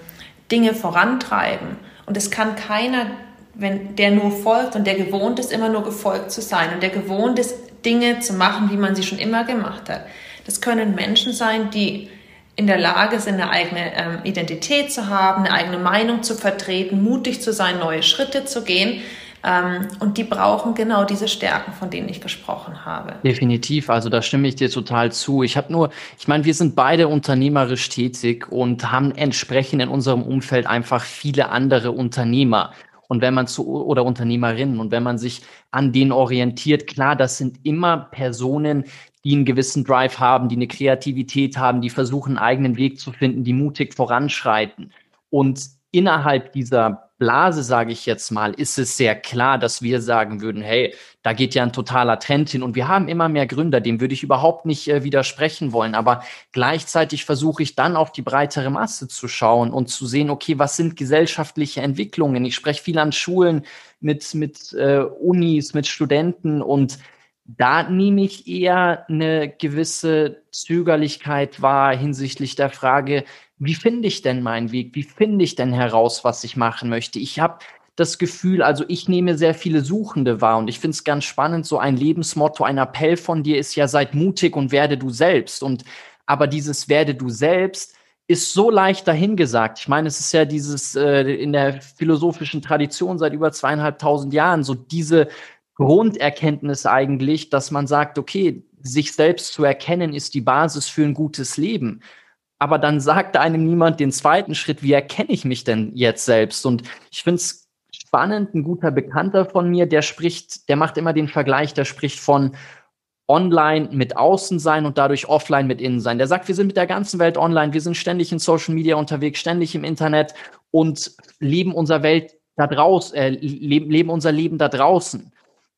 Dinge vorantreiben. Und es kann keiner, wenn der nur folgt und der gewohnt ist, immer nur gefolgt zu sein und der gewohnt ist, Dinge zu machen, wie man sie schon immer gemacht hat. Das können Menschen sein, die in der Lage sind, eine eigene ähm, Identität zu haben, eine eigene Meinung zu vertreten, mutig zu sein, neue Schritte zu gehen. Ähm, und die brauchen genau diese Stärken, von denen ich gesprochen habe. Definitiv, also da stimme ich dir total zu. Ich habe nur, ich meine, wir sind beide unternehmerisch tätig und haben entsprechend in unserem Umfeld einfach viele andere Unternehmer. Und wenn man zu, oder Unternehmerinnen, und wenn man sich an denen orientiert, klar, das sind immer Personen, die einen gewissen Drive haben, die eine Kreativität haben, die versuchen, einen eigenen Weg zu finden, die mutig voranschreiten. Und innerhalb dieser Blase, sage ich jetzt mal, ist es sehr klar, dass wir sagen würden, hey, da geht ja ein totaler Trend hin. Und wir haben immer mehr Gründer, dem würde ich überhaupt nicht äh, widersprechen wollen, aber gleichzeitig versuche ich dann auf die breitere Masse zu schauen und zu sehen, okay, was sind gesellschaftliche Entwicklungen? Ich spreche viel an Schulen mit, mit äh, Unis, mit Studenten. Und da nehme ich eher eine gewisse Zögerlichkeit wahr hinsichtlich der Frage, wie finde ich denn meinen Weg? Wie finde ich denn heraus, was ich machen möchte? Ich habe das Gefühl, also ich nehme sehr viele Suchende wahr und ich finde es ganz spannend, so ein Lebensmotto, ein Appell von dir ist ja, seid mutig und werde du selbst. Und aber dieses werde du selbst ist so leicht dahingesagt. Ich meine, es ist ja dieses äh, in der philosophischen Tradition seit über zweieinhalbtausend Jahren so diese Grunderkenntnis eigentlich, dass man sagt, okay, sich selbst zu erkennen ist die Basis für ein gutes Leben aber dann sagt einem niemand den zweiten Schritt, wie erkenne ich mich denn jetzt selbst? Und ich finde es spannend, ein guter Bekannter von mir, der spricht, der macht immer den Vergleich, der spricht von online mit außen sein und dadurch offline mit innen sein. Der sagt, wir sind mit der ganzen Welt online, wir sind ständig in Social Media unterwegs, ständig im Internet und leben unser Welt da draußen, äh, leben, leben unser Leben da draußen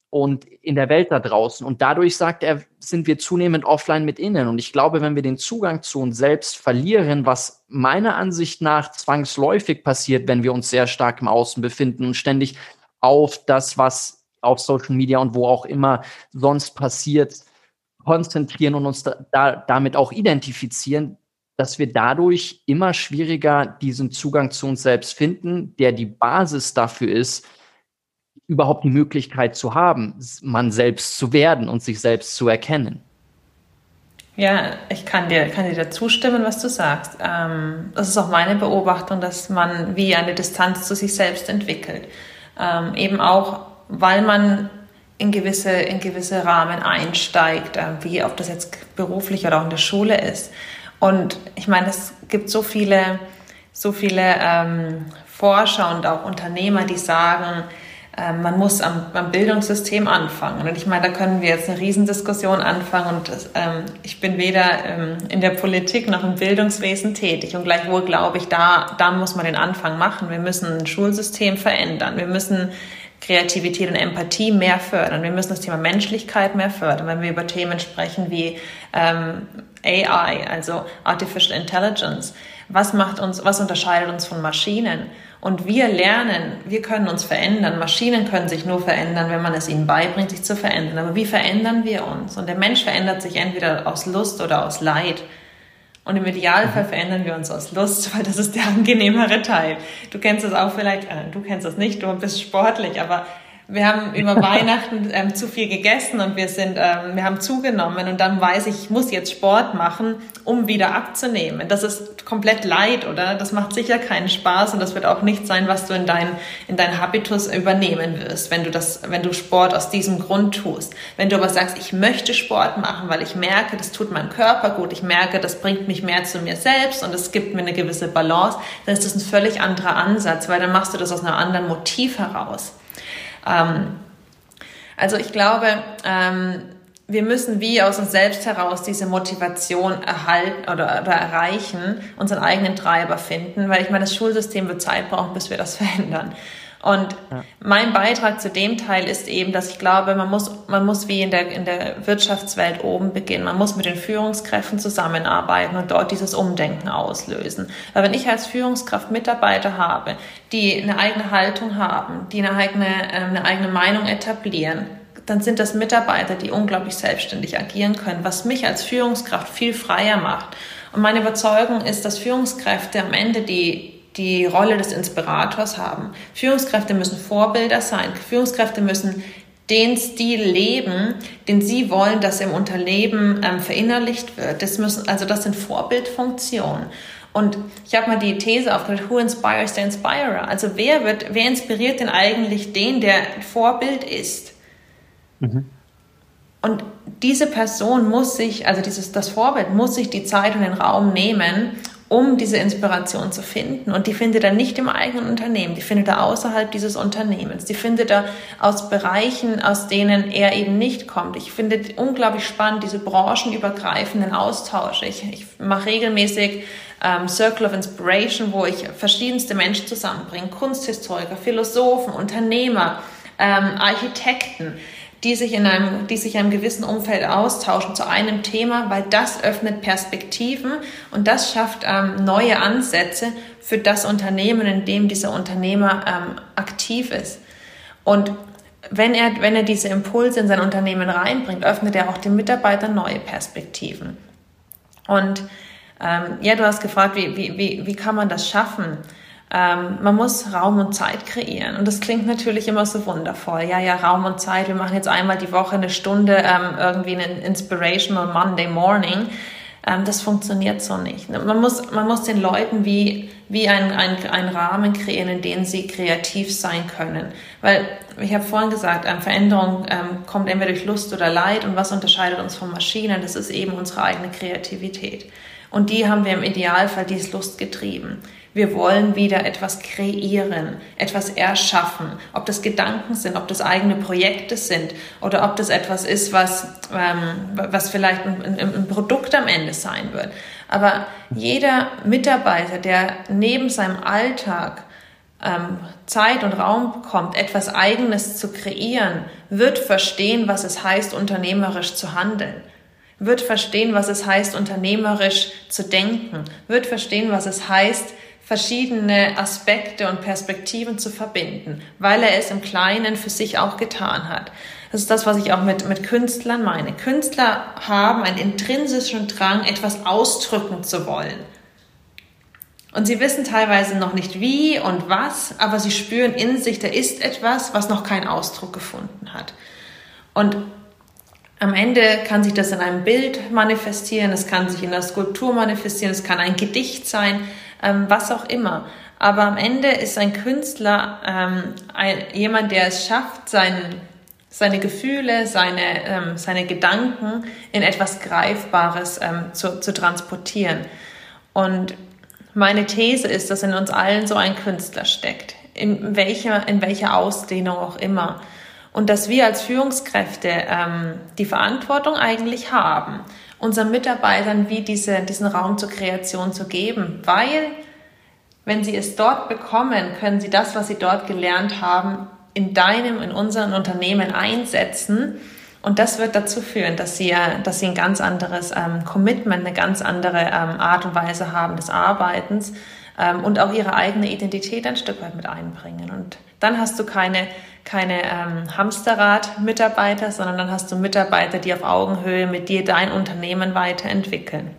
und in der Welt da draußen. Und dadurch, sagt er, sind wir zunehmend offline mit innen. Und ich glaube, wenn wir den Zugang zu uns selbst verlieren, was meiner Ansicht nach zwangsläufig passiert, wenn wir uns sehr stark im Außen befinden und ständig auf das, was auf Social Media und wo auch immer sonst passiert, konzentrieren und uns da, da, damit auch identifizieren, dass wir dadurch immer schwieriger diesen Zugang zu uns selbst finden, der die Basis dafür ist, überhaupt die Möglichkeit zu haben, man selbst zu werden und sich selbst zu erkennen. Ja, ich kann dir, kann dir dazu stimmen, was du sagst. Ähm, das ist auch meine Beobachtung, dass man wie eine Distanz zu sich selbst entwickelt. Ähm, eben auch, weil man in gewisse, in gewisse Rahmen einsteigt, äh, wie ob das jetzt beruflich oder auch in der Schule ist. Und ich meine, es gibt so viele, so viele ähm, Forscher und auch Unternehmer, die sagen, man muss am, am, Bildungssystem anfangen. Und ich meine, da können wir jetzt eine Riesendiskussion anfangen. Und das, ähm, ich bin weder ähm, in der Politik noch im Bildungswesen tätig. Und gleichwohl glaube ich, da, da muss man den Anfang machen. Wir müssen ein Schulsystem verändern. Wir müssen Kreativität und Empathie mehr fördern. Wir müssen das Thema Menschlichkeit mehr fördern, wenn wir über Themen sprechen wie ähm, AI, also Artificial Intelligence. Was macht uns, was unterscheidet uns von Maschinen? Und wir lernen, wir können uns verändern. Maschinen können sich nur verändern, wenn man es ihnen beibringt, sich zu verändern. Aber wie verändern wir uns? Und der Mensch verändert sich entweder aus Lust oder aus Leid. Und im Idealfall mhm. verändern wir uns aus Lust, weil das ist der angenehmere Teil. Du kennst das auch vielleicht, äh, du kennst das nicht, du bist sportlich, aber wir haben über Weihnachten ähm, zu viel gegessen und wir sind, ähm, wir haben zugenommen und dann weiß ich, ich muss jetzt Sport machen, um wieder abzunehmen. Das ist komplett leid, oder? Das macht sicher keinen Spaß und das wird auch nicht sein, was du in dein, in dein Habitus übernehmen wirst, wenn du das, wenn du Sport aus diesem Grund tust. Wenn du aber sagst, ich möchte Sport machen, weil ich merke, das tut meinem Körper gut, ich merke, das bringt mich mehr zu mir selbst und es gibt mir eine gewisse Balance, dann ist das ein völlig anderer Ansatz, weil dann machst du das aus einem anderen Motiv heraus. Ähm, also ich glaube, ähm, wir müssen wie aus uns selbst heraus diese Motivation erhalten oder, oder erreichen, unseren eigenen Treiber finden, weil ich meine, das Schulsystem wird Zeit brauchen, bis wir das verändern. Und ja. mein Beitrag zu dem Teil ist eben, dass ich glaube, man muss, man muss wie in der, in der Wirtschaftswelt oben beginnen. Man muss mit den Führungskräften zusammenarbeiten und dort dieses Umdenken auslösen. Weil wenn ich als Führungskraft Mitarbeiter habe, die eine eigene Haltung haben, die eine eigene, äh, eine eigene Meinung etablieren, dann sind das Mitarbeiter, die unglaublich selbstständig agieren können, was mich als Führungskraft viel freier macht. Und meine Überzeugung ist, dass Führungskräfte am Ende die die Rolle des Inspirators haben. Führungskräfte müssen Vorbilder sein. Führungskräfte müssen den Stil leben, den sie wollen, dass im Unternehmen ähm, verinnerlicht wird. Das müssen, also das sind Vorbildfunktionen. Und ich habe mal die These aufgestellt, who inspires the inspirer? Also wer wird, wer inspiriert denn eigentlich den, der Vorbild ist? Mhm. Und diese Person muss sich, also dieses, das Vorbild muss sich die Zeit und den Raum nehmen, um diese Inspiration zu finden. Und die findet er nicht im eigenen Unternehmen, die findet er außerhalb dieses Unternehmens. Die findet er aus Bereichen, aus denen er eben nicht kommt. Ich finde unglaublich spannend diese branchenübergreifenden Austausche. Ich, ich mache regelmäßig ähm, Circle of Inspiration, wo ich verschiedenste Menschen zusammenbringe, Kunsthistoriker, Philosophen, Unternehmer, ähm, Architekten die sich in einem, die sich in einem gewissen Umfeld austauschen zu einem Thema, weil das öffnet Perspektiven und das schafft ähm, neue Ansätze für das Unternehmen, in dem dieser Unternehmer ähm, aktiv ist. Und wenn er, wenn er diese Impulse in sein Unternehmen reinbringt, öffnet er auch den Mitarbeitern neue Perspektiven. Und ähm, ja, du hast gefragt, wie, wie, wie, wie kann man das schaffen? Ähm, man muss Raum und Zeit kreieren. Und das klingt natürlich immer so wundervoll. Ja, ja, Raum und Zeit. Wir machen jetzt einmal die Woche eine Stunde ähm, irgendwie einen Inspirational Monday Morning. Ähm, das funktioniert so nicht. Man muss, man muss den Leuten wie, wie einen ein Rahmen kreieren, in dem sie kreativ sein können. Weil, ich habe vorhin gesagt, ähm, Veränderung ähm, kommt entweder durch Lust oder Leid. Und was unterscheidet uns von Maschinen? Das ist eben unsere eigene Kreativität. Und die haben wir im Idealfall, die ist Lust getrieben. Wir wollen wieder etwas kreieren, etwas erschaffen. Ob das Gedanken sind, ob das eigene Projekte sind oder ob das etwas ist, was, ähm, was vielleicht ein, ein Produkt am Ende sein wird. Aber jeder Mitarbeiter, der neben seinem Alltag ähm, Zeit und Raum bekommt, etwas Eigenes zu kreieren, wird verstehen, was es heißt, unternehmerisch zu handeln wird verstehen, was es heißt, unternehmerisch zu denken, wird verstehen, was es heißt, verschiedene Aspekte und Perspektiven zu verbinden, weil er es im Kleinen für sich auch getan hat. Das ist das, was ich auch mit, mit Künstlern meine. Künstler haben einen intrinsischen Drang, etwas ausdrücken zu wollen. Und sie wissen teilweise noch nicht wie und was, aber sie spüren in sich, da ist etwas, was noch keinen Ausdruck gefunden hat. Und am Ende kann sich das in einem Bild manifestieren, es kann sich in der Skulptur manifestieren, es kann ein Gedicht sein, ähm, was auch immer. Aber am Ende ist ein Künstler ähm, ein, jemand, der es schafft, seinen, seine Gefühle, seine, ähm, seine Gedanken in etwas Greifbares ähm, zu, zu transportieren. Und meine These ist, dass in uns allen so ein Künstler steckt, in welcher, in welcher Ausdehnung auch immer. Und dass wir als Führungskräfte ähm, die Verantwortung eigentlich haben, unseren Mitarbeitern wie diese, diesen Raum zur Kreation zu geben, weil wenn sie es dort bekommen, können sie das, was sie dort gelernt haben, in deinem, in unseren Unternehmen einsetzen. Und das wird dazu führen, dass sie, dass sie ein ganz anderes ähm, Commitment, eine ganz andere ähm, Art und Weise haben des Arbeitens ähm, und auch ihre eigene Identität ein Stück weit mit einbringen. Und dann hast du keine keine ähm, Hamsterrad-Mitarbeiter, sondern dann hast du Mitarbeiter, die auf Augenhöhe mit dir dein Unternehmen weiterentwickeln.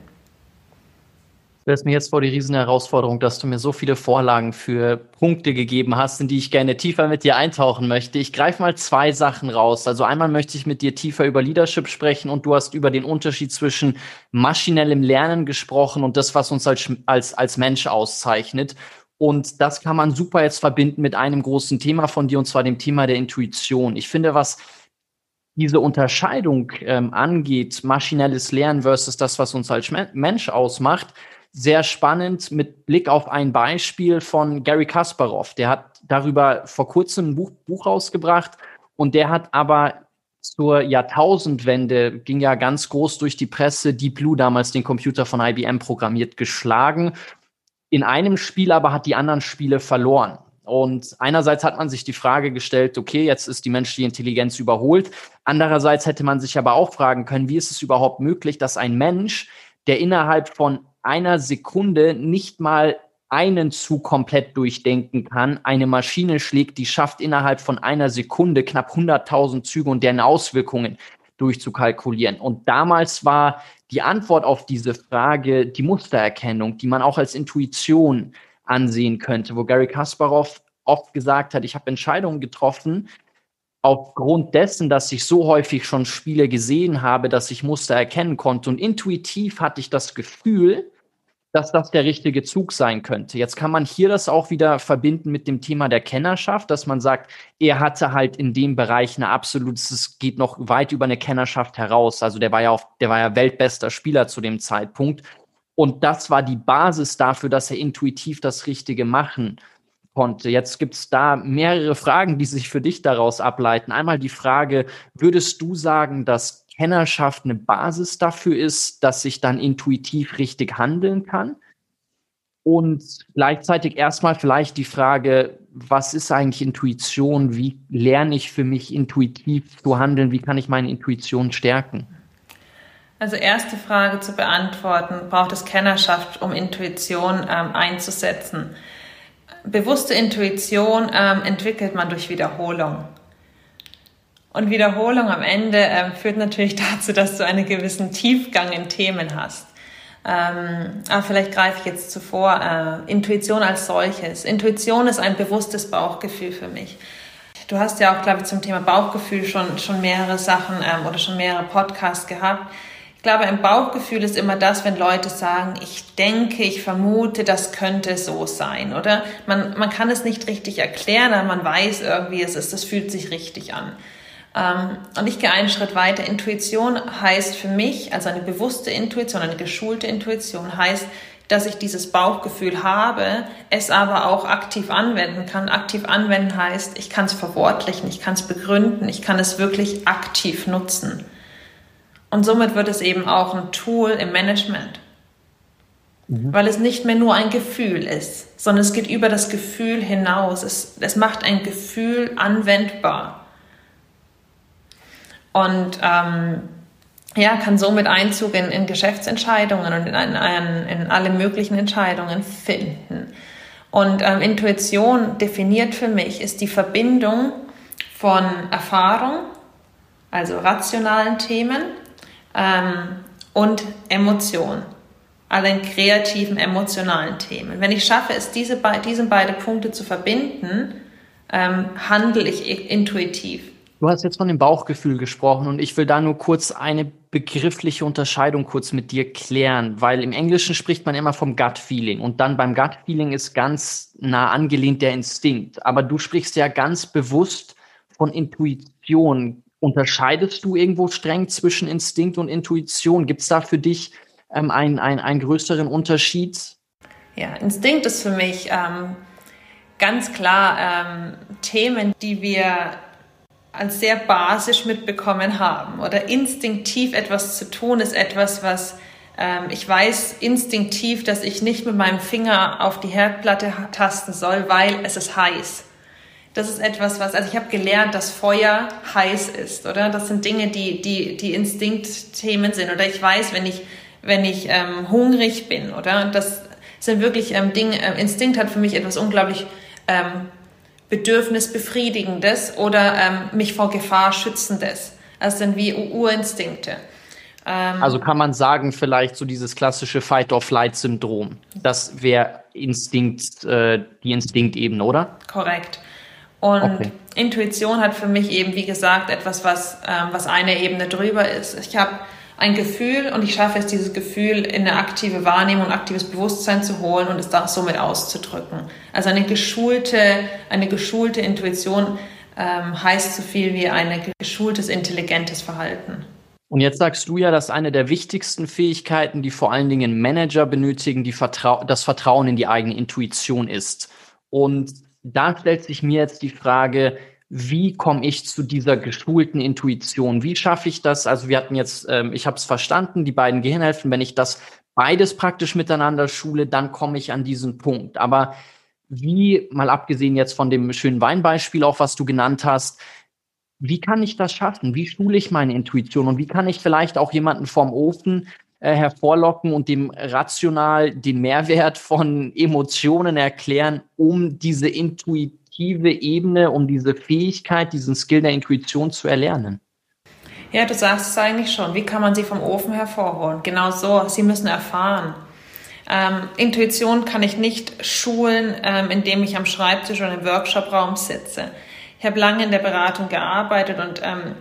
Du stellst mir jetzt vor die riesen Herausforderung, dass du mir so viele Vorlagen für Punkte gegeben hast, in die ich gerne tiefer mit dir eintauchen möchte. Ich greife mal zwei Sachen raus. Also einmal möchte ich mit dir tiefer über Leadership sprechen und du hast über den Unterschied zwischen maschinellem Lernen gesprochen und das, was uns als, als, als Mensch auszeichnet. Und das kann man super jetzt verbinden mit einem großen Thema von dir, und zwar dem Thema der Intuition. Ich finde, was diese Unterscheidung ähm, angeht, maschinelles Lernen versus das, was uns als Mensch ausmacht, sehr spannend mit Blick auf ein Beispiel von Gary Kasparov. Der hat darüber vor kurzem ein Buch, Buch rausgebracht und der hat aber zur Jahrtausendwende ging ja ganz groß durch die Presse Deep Blue damals den Computer von IBM programmiert geschlagen in einem Spiel aber hat die anderen Spiele verloren. Und einerseits hat man sich die Frage gestellt, okay, jetzt ist die menschliche Intelligenz überholt. Andererseits hätte man sich aber auch fragen können, wie ist es überhaupt möglich, dass ein Mensch, der innerhalb von einer Sekunde nicht mal einen Zug komplett durchdenken kann, eine Maschine schlägt, die schafft innerhalb von einer Sekunde knapp 100.000 Züge und deren Auswirkungen durchzukalkulieren. Und damals war die Antwort auf diese Frage die Mustererkennung, die man auch als Intuition ansehen könnte, wo Gary Kasparov oft gesagt hat, ich habe Entscheidungen getroffen, aufgrund dessen, dass ich so häufig schon Spiele gesehen habe, dass ich Muster erkennen konnte. Und intuitiv hatte ich das Gefühl, dass das der richtige Zug sein könnte. Jetzt kann man hier das auch wieder verbinden mit dem Thema der Kennerschaft, dass man sagt, er hatte halt in dem Bereich eine absolute, es geht noch weit über eine Kennerschaft heraus. Also der war ja auch, der war ja weltbester Spieler zu dem Zeitpunkt. Und das war die Basis dafür, dass er intuitiv das Richtige machen konnte. Jetzt gibt es da mehrere Fragen, die sich für dich daraus ableiten. Einmal die Frage, würdest du sagen, dass Kennerschaft eine Basis dafür ist, dass ich dann intuitiv richtig handeln kann? Und gleichzeitig erstmal vielleicht die Frage, was ist eigentlich Intuition? Wie lerne ich für mich intuitiv zu handeln? Wie kann ich meine Intuition stärken? Also erste Frage zu beantworten, braucht es Kennerschaft, um Intuition ähm, einzusetzen? Bewusste Intuition ähm, entwickelt man durch Wiederholung. Und Wiederholung am Ende ähm, führt natürlich dazu, dass du einen gewissen Tiefgang in Themen hast. Ähm, aber vielleicht greife ich jetzt zuvor. Äh, Intuition als solches. Intuition ist ein bewusstes Bauchgefühl für mich. Du hast ja auch, glaube ich, zum Thema Bauchgefühl schon, schon mehrere Sachen ähm, oder schon mehrere Podcasts gehabt. Ich glaube, ein Bauchgefühl ist immer das, wenn Leute sagen, ich denke, ich vermute, das könnte so sein, oder? Man, man kann es nicht richtig erklären, aber man weiß irgendwie, es ist, das fühlt sich richtig an. Ähm, und ich gehe einen Schritt weiter. Intuition heißt für mich, also eine bewusste Intuition, eine geschulte Intuition heißt, dass ich dieses Bauchgefühl habe, es aber auch aktiv anwenden kann. Aktiv anwenden heißt, ich kann es verwortlichen, ich kann es begründen, ich kann es wirklich aktiv nutzen. Und somit wird es eben auch ein Tool im Management. Mhm. Weil es nicht mehr nur ein Gefühl ist, sondern es geht über das Gefühl hinaus. Es, es macht ein Gefühl anwendbar. Und ähm, ja, kann somit Einzug in, in Geschäftsentscheidungen und in, in, in, alle möglichen Entscheidungen finden. Und ähm, Intuition definiert für mich ist die Verbindung von Erfahrung, also rationalen Themen, ähm, und Emotion. Also in kreativen, emotionalen Themen. Wenn ich schaffe, es diese, diese beiden Punkte zu verbinden, ähm, handle ich intuitiv. Du hast jetzt von dem Bauchgefühl gesprochen und ich will da nur kurz eine begriffliche Unterscheidung kurz mit dir klären, weil im Englischen spricht man immer vom Gut Feeling und dann beim Gut Feeling ist ganz nah angelehnt der Instinkt. Aber du sprichst ja ganz bewusst von Intuition. Unterscheidest du irgendwo streng zwischen Instinkt und Intuition? Gibt es da für dich ähm, einen, einen, einen größeren Unterschied? Ja, Instinkt ist für mich ähm, ganz klar ähm, Themen, die wir als sehr basisch mitbekommen haben. Oder instinktiv etwas zu tun ist etwas, was ähm, ich weiß instinktiv, dass ich nicht mit meinem Finger auf die Herdplatte tasten soll, weil es ist heiß das ist etwas, was, also ich habe gelernt, dass Feuer heiß ist, oder? Das sind Dinge, die, die, die Instinktthemen sind. Oder ich weiß, wenn ich, wenn ich ähm, hungrig bin, oder? Das sind wirklich ähm, Dinge, äh, Instinkt hat für mich etwas unglaublich ähm, Bedürfnisbefriedigendes oder ähm, mich vor Gefahr schützendes. Das sind wie Urinstinkte. Ähm, also kann man sagen, vielleicht so dieses klassische Fight-or-Flight-Syndrom. Das wäre Instinkt, äh, die Instinktebene, oder? Korrekt. Und okay. Intuition hat für mich eben, wie gesagt, etwas, was, ähm, was eine Ebene drüber ist. Ich habe ein Gefühl und ich schaffe es, dieses Gefühl in eine aktive Wahrnehmung, ein aktives Bewusstsein zu holen und es da somit auszudrücken. Also eine geschulte, eine geschulte Intuition ähm, heißt so viel wie ein geschultes, intelligentes Verhalten. Und jetzt sagst du ja, dass eine der wichtigsten Fähigkeiten, die vor allen Dingen Manager benötigen, die Vertrau das Vertrauen in die eigene Intuition ist. Und da stellt sich mir jetzt die Frage, wie komme ich zu dieser geschulten Intuition? Wie schaffe ich das? Also wir hatten jetzt, ähm, ich habe es verstanden, die beiden Gehirnhälften, wenn ich das beides praktisch miteinander schule, dann komme ich an diesen Punkt. Aber wie, mal abgesehen jetzt von dem schönen Weinbeispiel auch, was du genannt hast, wie kann ich das schaffen? Wie schule ich meine Intuition? Und wie kann ich vielleicht auch jemanden vom Ofen äh, hervorlocken und dem rational den Mehrwert von Emotionen erklären, um diese intuitive Ebene, um diese Fähigkeit, diesen Skill der Intuition zu erlernen? Ja, du sagst es eigentlich schon. Wie kann man sie vom Ofen hervorholen? Genau so. Sie müssen erfahren. Ähm, Intuition kann ich nicht schulen, ähm, indem ich am Schreibtisch oder im Workshopraum sitze. Ich habe lange in der Beratung gearbeitet und ähm,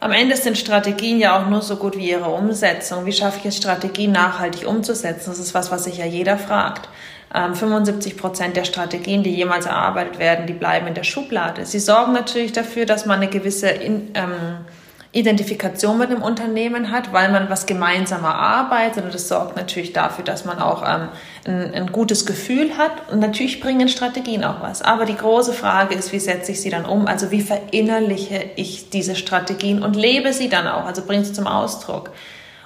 am Ende sind Strategien ja auch nur so gut wie ihre Umsetzung. Wie schaffe ich es, Strategien nachhaltig umzusetzen? Das ist was, was sich ja jeder fragt. 75 ähm, Prozent der Strategien, die jemals erarbeitet werden, die bleiben in der Schublade. Sie sorgen natürlich dafür, dass man eine gewisse in, ähm, Identifikation mit dem Unternehmen hat, weil man was gemeinsam erarbeitet und das sorgt natürlich dafür, dass man auch ähm, ein, ein, gutes Gefühl hat und natürlich bringen Strategien auch was. Aber die große Frage ist, wie setze ich sie dann um? Also wie verinnerliche ich diese Strategien und lebe sie dann auch? Also bringe sie zum Ausdruck.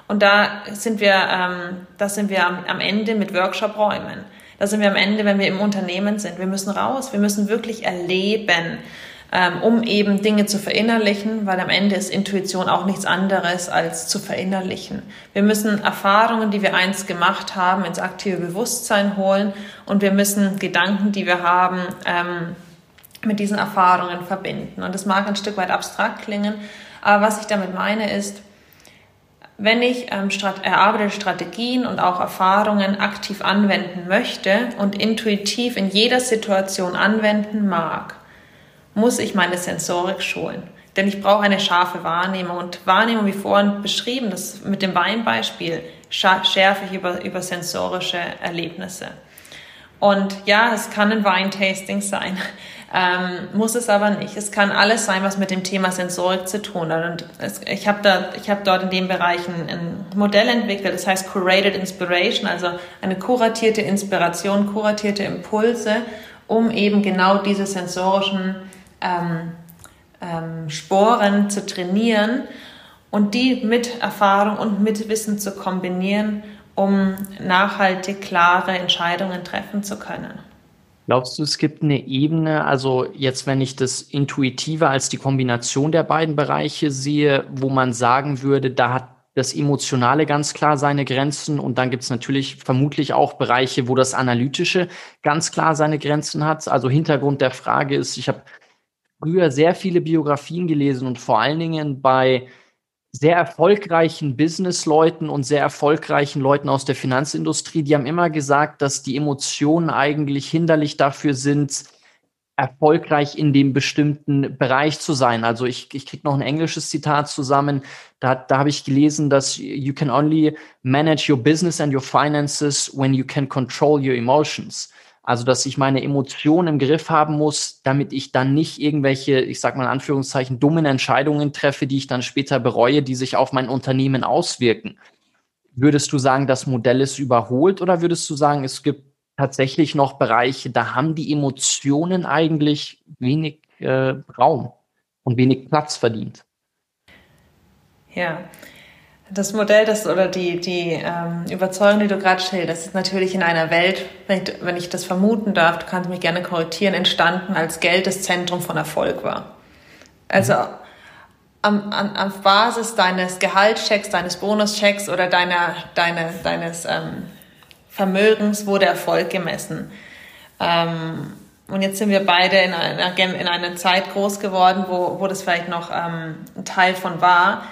Und da sind wir, ähm, da sind wir am, am Ende mit Workshop-Räumen. Da sind wir am Ende, wenn wir im Unternehmen sind. Wir müssen raus. Wir müssen wirklich erleben ähm, um eben Dinge zu verinnerlichen, weil am Ende ist Intuition auch nichts anderes als zu verinnerlichen. Wir müssen Erfahrungen, die wir einst gemacht haben, ins aktive Bewusstsein holen und wir müssen Gedanken, die wir haben, ähm, mit diesen Erfahrungen verbinden. Und das mag ein Stück weit abstrakt klingen, aber was ich damit meine ist, wenn ich ähm, erarbeitete Strategien und auch Erfahrungen aktiv anwenden möchte und intuitiv in jeder Situation anwenden mag, muss ich meine Sensorik schulen. Denn ich brauche eine scharfe Wahrnehmung. Und Wahrnehmung, wie vorhin beschrieben, das mit dem Weinbeispiel, schärfe ich über, über sensorische Erlebnisse. Und ja, es kann ein Weintasting sein, ähm, muss es aber nicht. Es kann alles sein, was mit dem Thema Sensorik zu tun hat. Und es, ich habe habe dort in dem Bereich ein, ein Modell entwickelt, das heißt Curated Inspiration, also eine kuratierte Inspiration, kuratierte Impulse, um eben genau diese sensorischen ähm, ähm, Sporen zu trainieren und die mit Erfahrung und mit Wissen zu kombinieren, um nachhaltig klare Entscheidungen treffen zu können. Glaubst du, es gibt eine Ebene, also jetzt, wenn ich das Intuitive als die Kombination der beiden Bereiche sehe, wo man sagen würde, da hat das Emotionale ganz klar seine Grenzen und dann gibt es natürlich vermutlich auch Bereiche, wo das Analytische ganz klar seine Grenzen hat. Also Hintergrund der Frage ist, ich habe früher sehr viele Biografien gelesen und vor allen Dingen bei sehr erfolgreichen Businessleuten und sehr erfolgreichen Leuten aus der Finanzindustrie, die haben immer gesagt, dass die Emotionen eigentlich hinderlich dafür sind, erfolgreich in dem bestimmten Bereich zu sein. Also ich, ich kriege noch ein englisches Zitat zusammen. Da, da habe ich gelesen, dass you can only manage your business and your finances when you can control your emotions. Also, dass ich meine Emotionen im Griff haben muss, damit ich dann nicht irgendwelche, ich sag mal in Anführungszeichen, dummen Entscheidungen treffe, die ich dann später bereue, die sich auf mein Unternehmen auswirken. Würdest du sagen, das Modell ist überholt oder würdest du sagen, es gibt tatsächlich noch Bereiche, da haben die Emotionen eigentlich wenig äh, Raum und wenig Platz verdient? Ja, das Modell, das oder die, die ähm, Überzeugung, die du gerade schilderst, ist natürlich in einer Welt, wenn ich, wenn ich das vermuten darf, du kannst mich gerne korrigieren, entstanden, als Geld das Zentrum von Erfolg war. Also am, an, auf Basis deines Gehaltschecks, deines Bonuschecks oder deiner, deine, deines ähm, Vermögens wurde Erfolg gemessen. Ähm, und jetzt sind wir beide in einer, in einer Zeit groß geworden, wo, wo das vielleicht noch ähm, ein Teil von war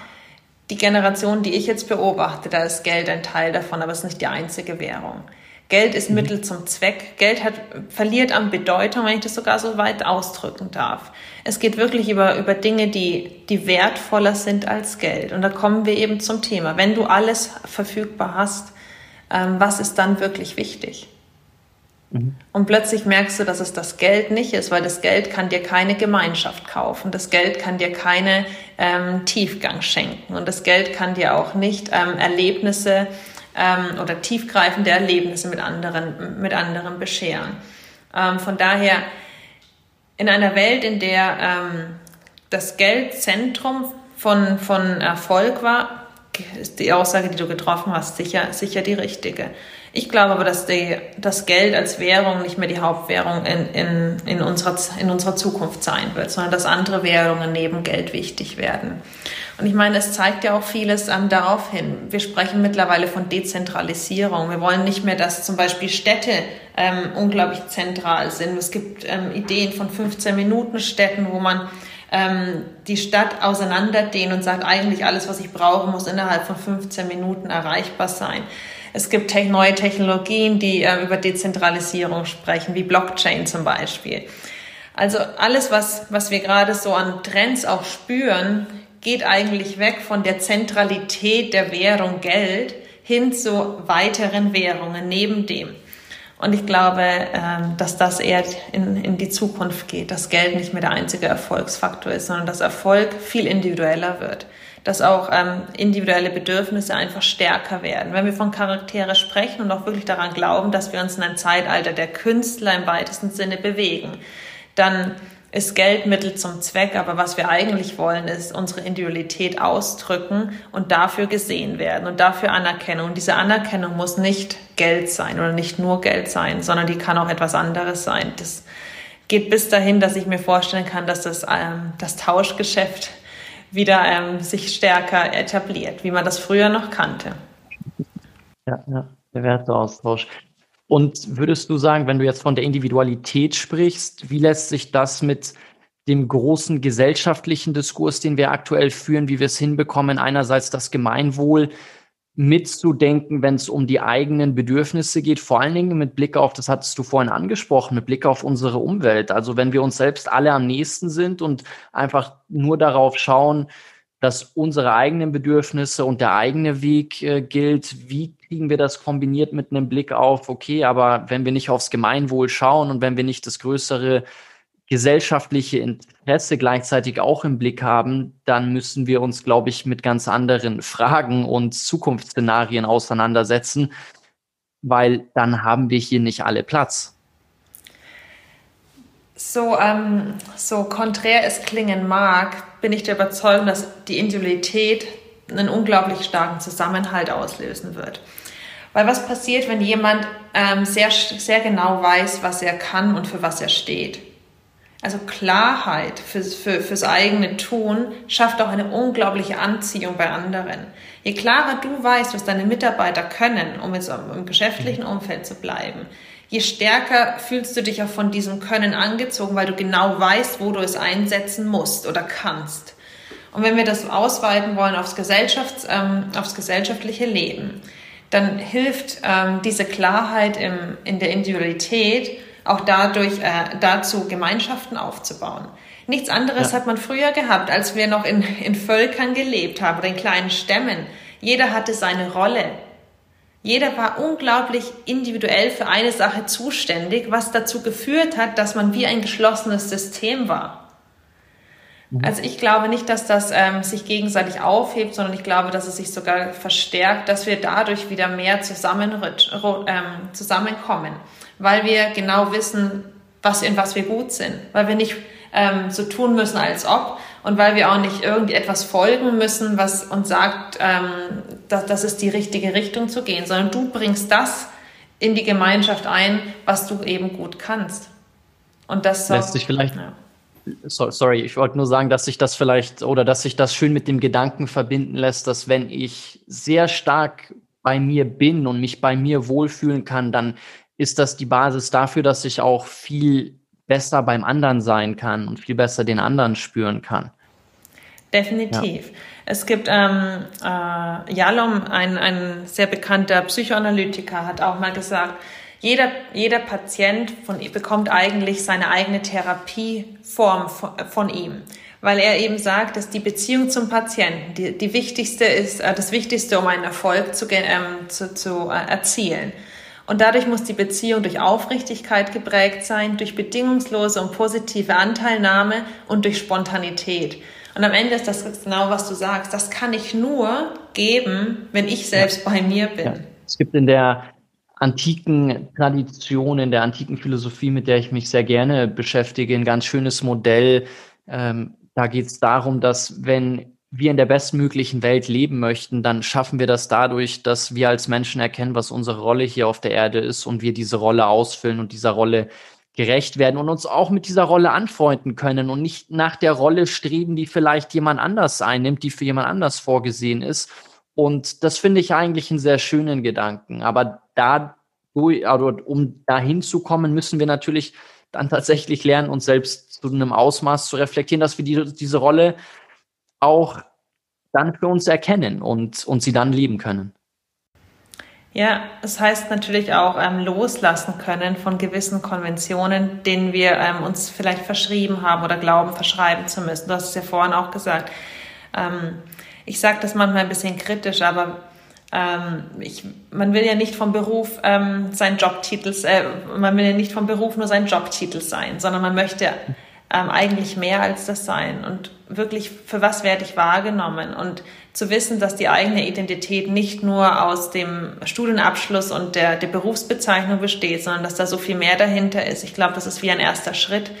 die Generation, die ich jetzt beobachte, da ist Geld ein Teil davon, aber es ist nicht die einzige Währung. Geld ist mhm. Mittel zum Zweck. Geld hat, verliert an Bedeutung, wenn ich das sogar so weit ausdrücken darf. Es geht wirklich über, über Dinge, die, die wertvoller sind als Geld. Und da kommen wir eben zum Thema. Wenn du alles verfügbar hast, ähm, was ist dann wirklich wichtig? Mhm. Und plötzlich merkst du, dass es das Geld nicht ist, weil das Geld kann dir keine Gemeinschaft kaufen. Das Geld kann dir keine ähm, Tiefgang schenken. Und das Geld kann dir auch nicht ähm, Erlebnisse ähm, oder tiefgreifende Erlebnisse mit anderen, mit anderen bescheren. Ähm, von daher, in einer Welt, in der ähm, das Geld Zentrum von, von Erfolg war, ist die Aussage, die du getroffen hast, sicher, sicher die richtige. Ich glaube aber, dass die, das Geld als Währung nicht mehr die Hauptwährung in, in, in, unserer, in unserer Zukunft sein wird, sondern dass andere Währungen neben Geld wichtig werden. Und ich meine, es zeigt ja auch vieles ähm, darauf hin. Wir sprechen mittlerweile von Dezentralisierung. Wir wollen nicht mehr, dass zum Beispiel Städte ähm, unglaublich zentral sind. Es gibt ähm, Ideen von 15-Minuten-Städten, wo man ähm, die Stadt auseinanderdehnt und sagt, eigentlich alles, was ich brauche, muss innerhalb von 15 Minuten erreichbar sein. Es gibt neue Technologien, die äh, über Dezentralisierung sprechen, wie Blockchain zum Beispiel. Also alles, was, was wir gerade so an Trends auch spüren, geht eigentlich weg von der Zentralität der Währung Geld hin zu weiteren Währungen neben dem. Und ich glaube, ähm, dass das eher in, in die Zukunft geht, dass Geld nicht mehr der einzige Erfolgsfaktor ist, sondern dass Erfolg viel individueller wird dass auch ähm, individuelle Bedürfnisse einfach stärker werden. Wenn wir von Charaktere sprechen und auch wirklich daran glauben, dass wir uns in einem Zeitalter der Künstler im weitesten Sinne bewegen, dann ist Geld Mittel zum Zweck, aber was wir eigentlich wollen, ist unsere Individualität ausdrücken und dafür gesehen werden und dafür Anerkennung. Und diese Anerkennung muss nicht Geld sein oder nicht nur Geld sein, sondern die kann auch etwas anderes sein. Das geht bis dahin, dass ich mir vorstellen kann, dass das, ähm, das Tauschgeschäft wieder ähm, sich stärker etabliert, wie man das früher noch kannte. Ja, ja, der Werteaustausch. Und würdest du sagen, wenn du jetzt von der Individualität sprichst, wie lässt sich das mit dem großen gesellschaftlichen Diskurs, den wir aktuell führen, wie wir es hinbekommen, einerseits das Gemeinwohl mitzudenken, wenn es um die eigenen Bedürfnisse geht, vor allen Dingen mit Blick auf, das hattest du vorhin angesprochen, mit Blick auf unsere Umwelt. Also wenn wir uns selbst alle am nächsten sind und einfach nur darauf schauen, dass unsere eigenen Bedürfnisse und der eigene Weg äh, gilt, wie kriegen wir das kombiniert mit einem Blick auf, okay, aber wenn wir nicht aufs Gemeinwohl schauen und wenn wir nicht das größere gesellschaftliche Interesse gleichzeitig auch im Blick haben, dann müssen wir uns, glaube ich, mit ganz anderen Fragen und Zukunftsszenarien auseinandersetzen, weil dann haben wir hier nicht alle Platz. So, ähm, so konträr es klingen mag, bin ich der Überzeugung, dass die Individualität einen unglaublich starken Zusammenhalt auslösen wird. Weil was passiert, wenn jemand ähm, sehr, sehr genau weiß, was er kann und für was er steht? Also Klarheit fürs, für, fürs eigene Tun schafft auch eine unglaubliche Anziehung bei anderen. Je klarer du weißt, was deine Mitarbeiter können, um jetzt im geschäftlichen Umfeld zu bleiben, je stärker fühlst du dich auch von diesem Können angezogen, weil du genau weißt, wo du es einsetzen musst oder kannst. Und wenn wir das ausweiten wollen aufs, Gesellschafts-, ähm, aufs gesellschaftliche Leben, dann hilft ähm, diese Klarheit im, in der Individualität, auch dadurch äh, dazu Gemeinschaften aufzubauen. Nichts anderes ja. hat man früher gehabt, als wir noch in, in Völkern gelebt haben oder in kleinen Stämmen. Jeder hatte seine Rolle. Jeder war unglaublich individuell für eine Sache zuständig, was dazu geführt hat, dass man wie ein geschlossenes System war. Mhm. Also ich glaube nicht, dass das ähm, sich gegenseitig aufhebt, sondern ich glaube, dass es sich sogar verstärkt, dass wir dadurch wieder mehr zusammen, ähm, zusammenkommen weil wir genau wissen, was, in was wir gut sind, weil wir nicht ähm, so tun müssen, als ob und weil wir auch nicht irgendwie etwas folgen müssen, was uns sagt, ähm, dass das ist die richtige Richtung zu gehen, sondern du bringst das in die Gemeinschaft ein, was du eben gut kannst. Und das lässt sich vielleicht. Ja. Sorry, ich wollte nur sagen, dass sich das vielleicht oder dass sich das schön mit dem Gedanken verbinden lässt, dass wenn ich sehr stark bei mir bin und mich bei mir wohlfühlen kann, dann ist das die Basis dafür, dass ich auch viel besser beim anderen sein kann und viel besser den anderen spüren kann. Definitiv. Ja. Es gibt ähm, äh, Jalom, ein, ein sehr bekannter Psychoanalytiker, hat auch mal gesagt, jeder, jeder Patient von, bekommt eigentlich seine eigene Therapieform von, von ihm, weil er eben sagt, dass die Beziehung zum Patienten die, die wichtigste ist, äh, das Wichtigste, um einen Erfolg zu, ähm, zu, zu äh, erzielen. Und dadurch muss die Beziehung durch Aufrichtigkeit geprägt sein, durch bedingungslose und positive Anteilnahme und durch Spontanität. Und am Ende ist das genau, was du sagst. Das kann ich nur geben, wenn ich selbst ja. bei mir bin. Ja. Es gibt in der antiken Tradition, in der antiken Philosophie, mit der ich mich sehr gerne beschäftige, ein ganz schönes Modell. Ähm, da geht es darum, dass wenn wir in der bestmöglichen Welt leben möchten, dann schaffen wir das dadurch, dass wir als Menschen erkennen, was unsere Rolle hier auf der Erde ist und wir diese Rolle ausfüllen und dieser Rolle gerecht werden und uns auch mit dieser Rolle anfreunden können und nicht nach der Rolle streben, die vielleicht jemand anders einnimmt, die für jemand anders vorgesehen ist. Und das finde ich eigentlich einen sehr schönen Gedanken. Aber da, also um dahin zu kommen, müssen wir natürlich dann tatsächlich lernen, uns selbst zu einem Ausmaß zu reflektieren, dass wir die, diese Rolle auch dann für uns erkennen und, und sie dann leben können. Ja, es heißt natürlich auch ähm, loslassen können von gewissen Konventionen, denen wir ähm, uns vielleicht verschrieben haben oder glauben, verschreiben zu müssen. Du hast es ja vorhin auch gesagt. Ähm, ich sage das manchmal ein bisschen kritisch, aber ähm, ich, man will ja nicht vom Beruf ähm, sein Jobtitel, äh, man will ja nicht vom Beruf nur sein Jobtitel sein, sondern man möchte ähm, eigentlich mehr als das sein und wirklich, für was werde ich wahrgenommen und zu wissen, dass die eigene Identität nicht nur aus dem Studienabschluss und der, der Berufsbezeichnung besteht, sondern dass da so viel mehr dahinter ist. Ich glaube, das ist wie ein erster Schritt.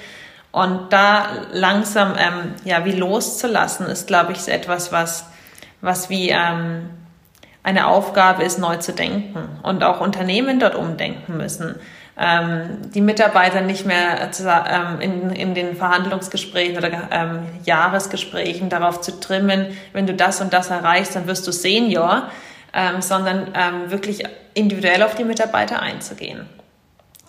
Und da langsam, ähm, ja, wie loszulassen, ist, glaube ich, etwas, was, was wie, ähm, eine Aufgabe ist, neu zu denken und auch Unternehmen dort umdenken müssen ähm, die Mitarbeiter nicht mehr ähm, in, in den Verhandlungsgesprächen oder ähm, Jahresgesprächen darauf zu trimmen, wenn du das und das erreichst, dann wirst du Senior, ähm, sondern ähm, wirklich individuell auf die Mitarbeiter einzugehen.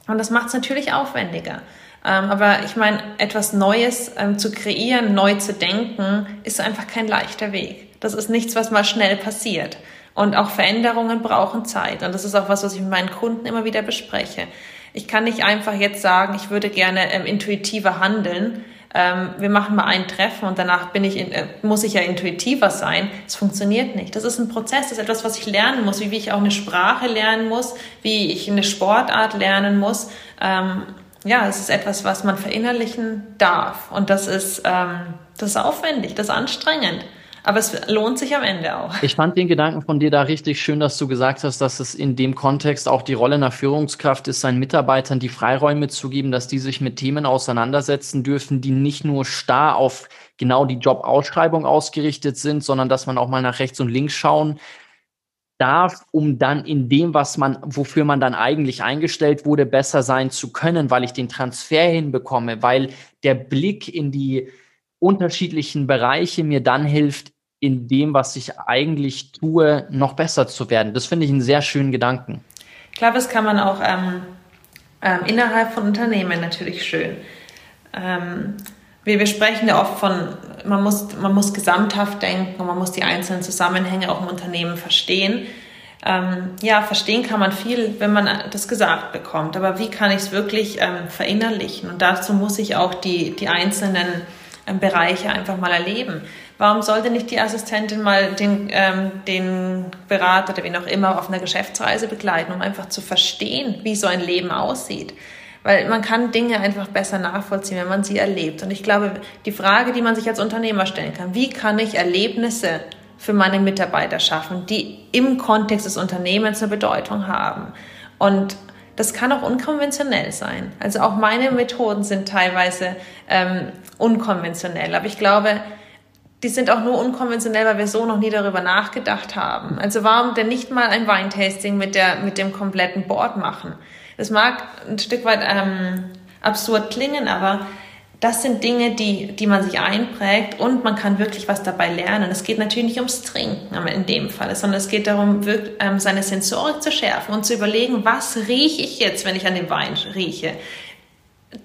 Und das macht es natürlich aufwendiger. Ähm, aber ich meine, etwas Neues ähm, zu kreieren, neu zu denken, ist einfach kein leichter Weg. Das ist nichts, was mal schnell passiert. Und auch Veränderungen brauchen Zeit. Und das ist auch was, was ich mit meinen Kunden immer wieder bespreche. Ich kann nicht einfach jetzt sagen, ich würde gerne ähm, intuitiver handeln. Ähm, wir machen mal ein Treffen und danach bin ich in, äh, muss ich ja intuitiver sein. Es funktioniert nicht. Das ist ein Prozess, das ist etwas, was ich lernen muss, wie, wie ich auch eine Sprache lernen muss, wie ich eine Sportart lernen muss. Ähm, ja, es ist etwas, was man verinnerlichen darf. Und das ist, ähm, das ist aufwendig, das ist anstrengend. Aber es lohnt sich am Ende auch. Ich fand den Gedanken von dir da richtig schön, dass du gesagt hast, dass es in dem Kontext auch die Rolle einer Führungskraft ist, seinen Mitarbeitern die Freiräume zu geben, dass die sich mit Themen auseinandersetzen dürfen, die nicht nur starr auf genau die Jobausschreibung ausgerichtet sind, sondern dass man auch mal nach rechts und links schauen darf, um dann in dem, was man, wofür man dann eigentlich eingestellt wurde, besser sein zu können, weil ich den Transfer hinbekomme, weil der Blick in die unterschiedlichen Bereiche mir dann hilft, in dem, was ich eigentlich tue, noch besser zu werden. Das finde ich einen sehr schönen Gedanken. Ich glaube, das kann man auch ähm, ähm, innerhalb von Unternehmen natürlich schön. Ähm, wir, wir sprechen ja oft von, man muss, man muss gesamthaft denken und man muss die einzelnen Zusammenhänge auch im Unternehmen verstehen. Ähm, ja, verstehen kann man viel, wenn man das gesagt bekommt. Aber wie kann ich es wirklich ähm, verinnerlichen? Und dazu muss ich auch die, die einzelnen ähm, Bereiche einfach mal erleben. Warum sollte nicht die Assistentin mal den, ähm, den Berater oder wen auch immer auf einer Geschäftsreise begleiten, um einfach zu verstehen, wie so ein Leben aussieht? Weil man kann Dinge einfach besser nachvollziehen, wenn man sie erlebt. Und ich glaube, die Frage, die man sich als Unternehmer stellen kann, wie kann ich Erlebnisse für meine Mitarbeiter schaffen, die im Kontext des Unternehmens eine Bedeutung haben? Und das kann auch unkonventionell sein. Also auch meine Methoden sind teilweise ähm, unkonventionell. Aber ich glaube, die sind auch nur unkonventionell, weil wir so noch nie darüber nachgedacht haben. Also warum denn nicht mal ein Weintasting mit, der, mit dem kompletten Board machen? Das mag ein Stück weit ähm, absurd klingen, aber das sind Dinge, die, die man sich einprägt und man kann wirklich was dabei lernen. Es geht natürlich nicht ums Trinken in dem Fall, sondern es geht darum, wirklich, ähm, seine Sensorik zu schärfen und zu überlegen, was rieche ich jetzt, wenn ich an dem Wein rieche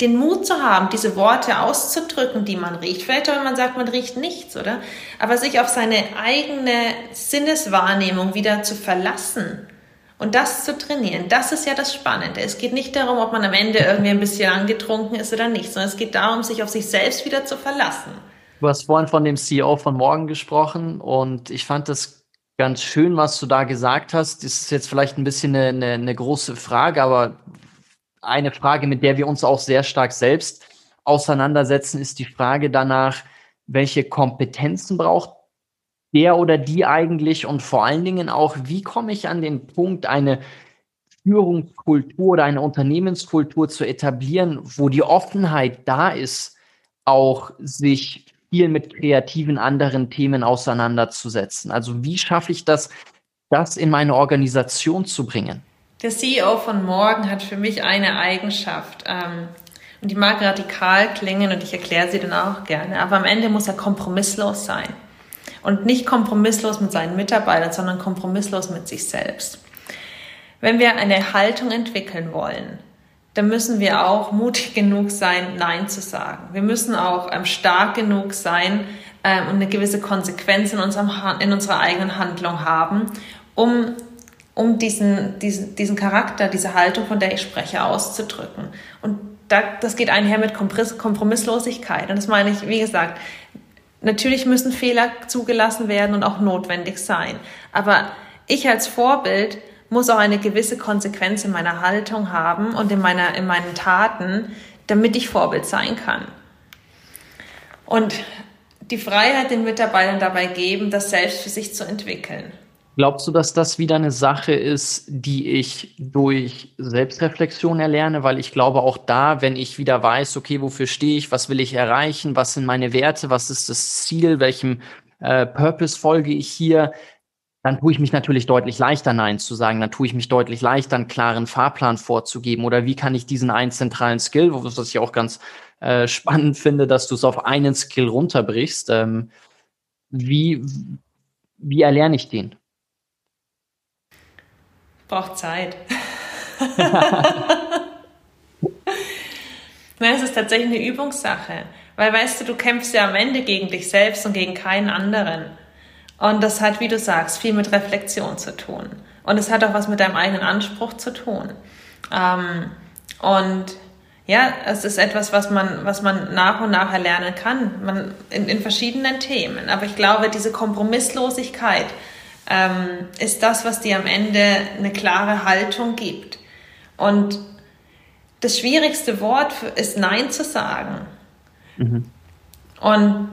den Mut zu haben, diese Worte auszudrücken, die man riecht. Vielleicht auch, wenn man sagt, man riecht nichts, oder? Aber sich auf seine eigene Sinneswahrnehmung wieder zu verlassen und das zu trainieren, das ist ja das Spannende. Es geht nicht darum, ob man am Ende irgendwie ein bisschen angetrunken ist oder nicht, sondern es geht darum, sich auf sich selbst wieder zu verlassen. Du hast vorhin von dem CEO von morgen gesprochen und ich fand das ganz schön, was du da gesagt hast. Das ist jetzt vielleicht ein bisschen eine, eine, eine große Frage, aber eine Frage, mit der wir uns auch sehr stark selbst auseinandersetzen, ist die Frage danach, welche Kompetenzen braucht der oder die eigentlich und vor allen Dingen auch, wie komme ich an den Punkt, eine Führungskultur oder eine Unternehmenskultur zu etablieren, wo die Offenheit da ist, auch sich viel mit kreativen anderen Themen auseinanderzusetzen. Also wie schaffe ich das, das in meine Organisation zu bringen? Der CEO von morgen hat für mich eine Eigenschaft. Ähm, und die mag radikal klingen und ich erkläre sie dann auch gerne. Aber am Ende muss er kompromisslos sein. Und nicht kompromisslos mit seinen Mitarbeitern, sondern kompromisslos mit sich selbst. Wenn wir eine Haltung entwickeln wollen, dann müssen wir auch mutig genug sein, Nein zu sagen. Wir müssen auch ähm, stark genug sein ähm, und eine gewisse Konsequenz in, unserem, in unserer eigenen Handlung haben, um, um diesen, diesen, diesen Charakter, diese Haltung, von der ich spreche, auszudrücken. Und da, das geht einher mit Kompromisslosigkeit. Und das meine ich, wie gesagt, natürlich müssen Fehler zugelassen werden und auch notwendig sein. Aber ich als Vorbild muss auch eine gewisse Konsequenz in meiner Haltung haben und in, meiner, in meinen Taten, damit ich Vorbild sein kann. Und die Freiheit den Mitarbeitern dabei geben, das selbst für sich zu entwickeln. Glaubst du, dass das wieder eine Sache ist, die ich durch Selbstreflexion erlerne? Weil ich glaube, auch da, wenn ich wieder weiß, okay, wofür stehe ich, was will ich erreichen, was sind meine Werte, was ist das Ziel, welchem äh, Purpose folge ich hier, dann tue ich mich natürlich deutlich leichter, Nein zu sagen. Dann tue ich mich deutlich leichter, einen klaren Fahrplan vorzugeben. Oder wie kann ich diesen einen zentralen Skill, was ich auch ganz äh, spannend finde, dass du es auf einen Skill runterbrichst, ähm, wie, wie erlerne ich den? Braucht Zeit. Nein, es ist tatsächlich eine Übungssache. Weil weißt du, du kämpfst ja am Ende gegen dich selbst und gegen keinen anderen. Und das hat, wie du sagst, viel mit Reflexion zu tun. Und es hat auch was mit deinem eigenen Anspruch zu tun. Ähm, und ja, es ist etwas, was man, was man nach und nach erlernen kann, man, in, in verschiedenen Themen. Aber ich glaube, diese Kompromisslosigkeit ähm, ist das, was dir am Ende eine klare Haltung gibt. Und das schwierigste Wort ist Nein zu sagen. Mhm. Und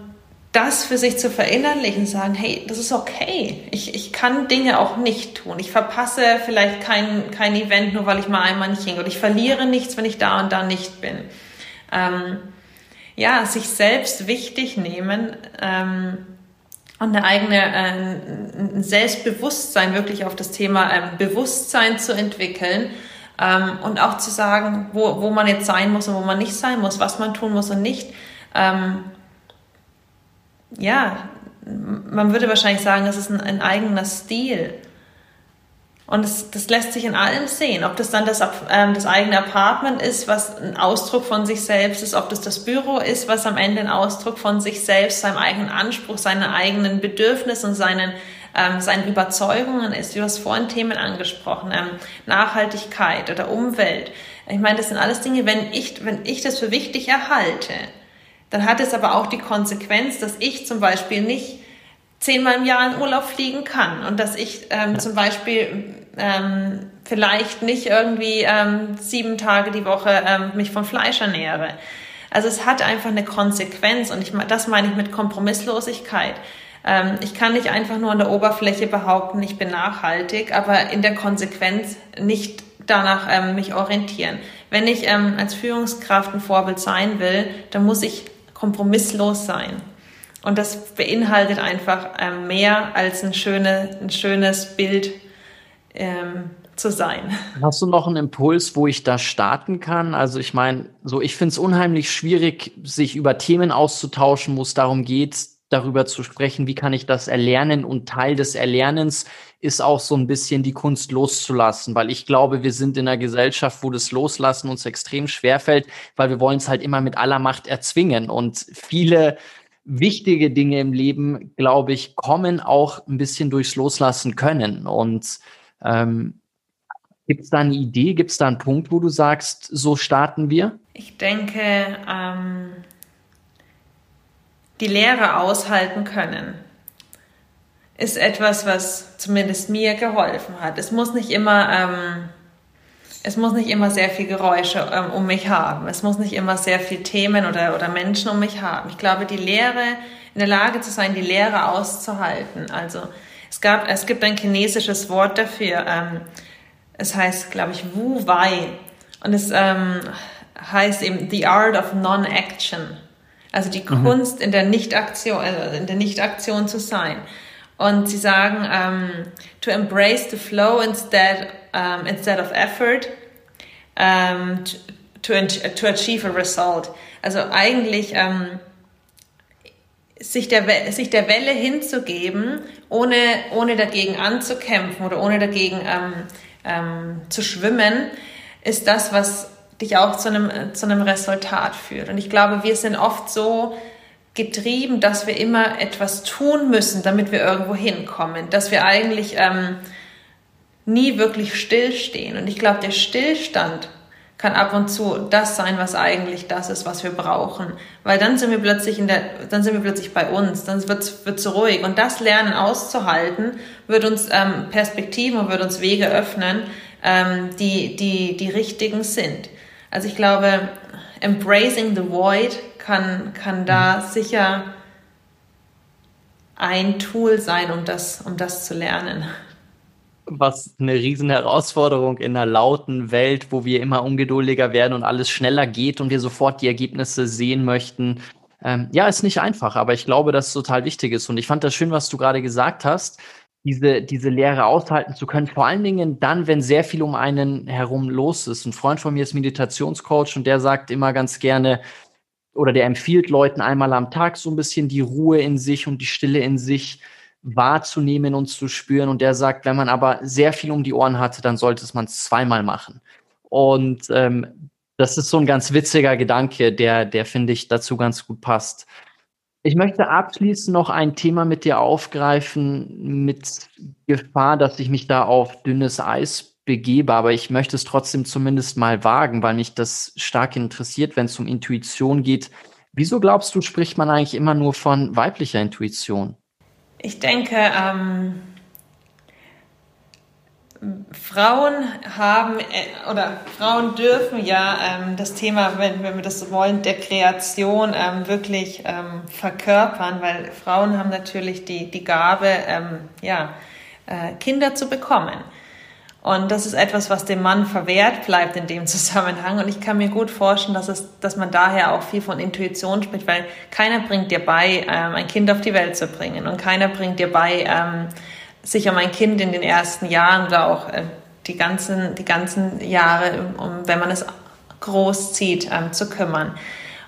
das für sich zu verinnerlichen, sagen, hey, das ist okay. Ich, ich kann Dinge auch nicht tun. Ich verpasse vielleicht kein, kein Event, nur weil ich mal einmal nicht hingehe. Und ich verliere nichts, wenn ich da und da nicht bin. Ähm, ja, sich selbst wichtig nehmen ähm, und eine eigene äh, ein Selbstbewusstsein wirklich auf das Thema ähm, Bewusstsein zu entwickeln ähm, und auch zu sagen, wo, wo man jetzt sein muss und wo man nicht sein muss, was man tun muss und nicht. Ähm, ja, man würde wahrscheinlich sagen, das ist ein, ein eigener Stil. Und das, das lässt sich in allem sehen. Ob das dann das, ähm, das eigene Apartment ist, was ein Ausdruck von sich selbst ist, ob das das Büro ist, was am Ende ein Ausdruck von sich selbst, seinem eigenen Anspruch, seinen eigenen Bedürfnissen und seinen, ähm, seinen Überzeugungen ist. Du hast vorhin Themen angesprochen, ähm, Nachhaltigkeit oder Umwelt. Ich meine, das sind alles Dinge, wenn ich, wenn ich das für wichtig erhalte, dann hat es aber auch die Konsequenz, dass ich zum Beispiel nicht zehnmal im Jahr in Urlaub fliegen kann und dass ich ähm, zum Beispiel ähm, vielleicht nicht irgendwie ähm, sieben Tage die Woche ähm, mich vom Fleisch ernähre. Also es hat einfach eine Konsequenz und ich, das meine ich mit Kompromisslosigkeit. Ähm, ich kann nicht einfach nur an der Oberfläche behaupten, ich bin nachhaltig, aber in der Konsequenz nicht danach ähm, mich orientieren. Wenn ich ähm, als Führungskraft ein Vorbild sein will, dann muss ich kompromisslos sein. Und das beinhaltet einfach ähm, mehr als ein, schöne, ein schönes Bild ähm, zu sein. Hast du noch einen Impuls, wo ich da starten kann? Also ich meine, so ich finde es unheimlich schwierig, sich über Themen auszutauschen, wo es darum geht, darüber zu sprechen, wie kann ich das erlernen und Teil des Erlernens ist auch so ein bisschen die Kunst loszulassen, weil ich glaube, wir sind in einer Gesellschaft, wo das Loslassen uns extrem schwerfällt, weil wir wollen es halt immer mit aller Macht erzwingen und viele wichtige Dinge im Leben, glaube ich, kommen auch ein bisschen durchs Loslassen können. Und ähm, gibt es da eine Idee, gibt es da einen Punkt, wo du sagst, so starten wir? Ich denke, ähm, die Lehre aushalten können ist etwas, was zumindest mir geholfen hat. Es muss nicht immer ähm, es muss nicht immer sehr viel Geräusche ähm, um mich haben. Es muss nicht immer sehr viel Themen oder, oder Menschen um mich haben. Ich glaube, die Lehre, in der Lage zu sein, die Lehre auszuhalten. Also es gab, es gibt ein chinesisches Wort dafür. Ähm, es heißt, glaube ich, Wu Wei. Und es ähm, heißt eben The Art of Non-Action. Also die mhm. Kunst in der Nichtaktion, also in der Nichtaktion zu sein. Und sie sagen, um, ähm, to embrace the flow instead, um, instead of effort, um, to, to achieve a result. Also eigentlich um, sich, der, sich der Welle hinzugeben, ohne, ohne dagegen anzukämpfen oder ohne dagegen zu schwimmen, ist das, was dich auch zu einem, zu einem Resultat führt. Und ich glaube, wir sind oft so getrieben, dass wir immer etwas tun müssen, damit wir irgendwo hinkommen, dass wir eigentlich ähm, nie wirklich stillstehen. Und ich glaube, der Stillstand kann ab und zu das sein, was eigentlich das ist, was wir brauchen. Weil dann sind wir plötzlich in der, dann sind wir plötzlich bei uns, dann wird es ruhig. Und das Lernen auszuhalten, wird uns ähm, Perspektiven und wird uns Wege öffnen, ähm, die, die, die richtigen sind. Also ich glaube, embracing the void kann, kann da mhm. sicher ein Tool sein, um das, um das zu lernen. Was eine riesen Herausforderung in einer lauten Welt, wo wir immer ungeduldiger werden und alles schneller geht und wir sofort die Ergebnisse sehen möchten. Ähm, ja, ist nicht einfach, aber ich glaube, dass es total wichtig ist. Und ich fand das schön, was du gerade gesagt hast, diese, diese Lehre aushalten zu können. Vor allen Dingen dann, wenn sehr viel um einen herum los ist. Ein Freund von mir ist Meditationscoach und der sagt immer ganz gerne, oder der empfiehlt Leuten einmal am Tag so ein bisschen die Ruhe in sich und die Stille in sich wahrzunehmen und zu spüren. Und der sagt, wenn man aber sehr viel um die Ohren hatte, dann sollte man es zweimal machen. Und ähm, das ist so ein ganz witziger Gedanke, der, der finde ich dazu ganz gut passt. Ich möchte abschließend noch ein Thema mit dir aufgreifen, mit Gefahr, dass ich mich da auf dünnes Eis begebe, aber ich möchte es trotzdem zumindest mal wagen, weil mich das stark interessiert, wenn es um Intuition geht. Wieso glaubst du, spricht man eigentlich immer nur von weiblicher Intuition? Ich denke, ähm, Frauen haben äh, oder Frauen dürfen ja ähm, das Thema, wenn, wenn wir das wollen, der Kreation ähm, wirklich ähm, verkörpern, weil Frauen haben natürlich die, die Gabe, ähm, ja, äh, Kinder zu bekommen. Und das ist etwas, was dem Mann verwehrt bleibt in dem Zusammenhang. Und ich kann mir gut vorstellen, dass, es, dass man daher auch viel von Intuition spricht, weil keiner bringt dir bei, ähm, ein Kind auf die Welt zu bringen. Und keiner bringt dir bei, ähm, sich um ein Kind in den ersten Jahren oder auch äh, die, ganzen, die ganzen Jahre, um, wenn man es großzieht, ähm, zu kümmern.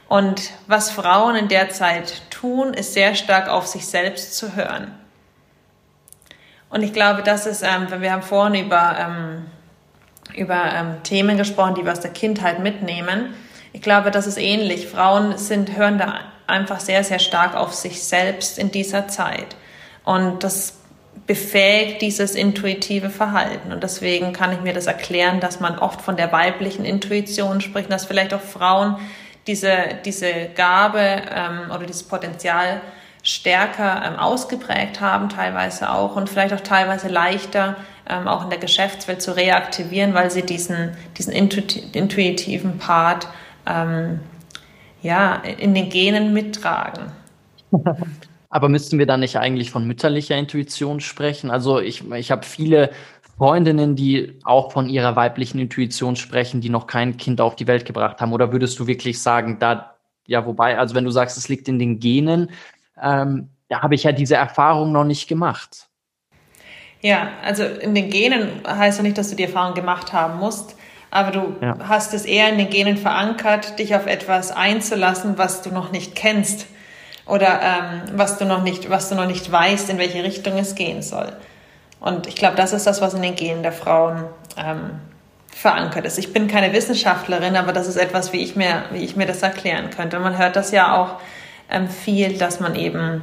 Und was Frauen in der Zeit tun, ist sehr stark auf sich selbst zu hören. Und ich glaube, das ist, ähm, wir haben vorhin über, ähm, über ähm, Themen gesprochen, die wir aus der Kindheit mitnehmen. Ich glaube, das ist ähnlich. Frauen sind, hören da einfach sehr, sehr stark auf sich selbst in dieser Zeit. Und das befähigt dieses intuitive Verhalten. Und deswegen kann ich mir das erklären, dass man oft von der weiblichen Intuition spricht, dass vielleicht auch Frauen diese, diese Gabe ähm, oder dieses Potenzial stärker ähm, ausgeprägt haben, teilweise auch und vielleicht auch teilweise leichter ähm, auch in der Geschäftswelt zu reaktivieren, weil sie diesen, diesen intuitiven Part ähm, ja, in den Genen mittragen. Aber müssten wir dann nicht eigentlich von mütterlicher Intuition sprechen? Also ich, ich habe viele Freundinnen, die auch von ihrer weiblichen Intuition sprechen, die noch kein Kind auf die Welt gebracht haben. Oder würdest du wirklich sagen, da, ja, wobei, also wenn du sagst, es liegt in den Genen, ähm, da habe ich ja diese Erfahrung noch nicht gemacht. Ja, also in den Genen heißt ja nicht, dass du die Erfahrung gemacht haben musst, aber du ja. hast es eher in den Genen verankert, dich auf etwas einzulassen, was du noch nicht kennst oder ähm, was du noch nicht, was du noch nicht weißt, in welche Richtung es gehen soll. Und ich glaube, das ist das, was in den Genen der Frauen ähm, verankert ist. Ich bin keine Wissenschaftlerin, aber das ist etwas, wie ich mir, wie ich mir das erklären könnte. Und man hört das ja auch viel, dass man eben,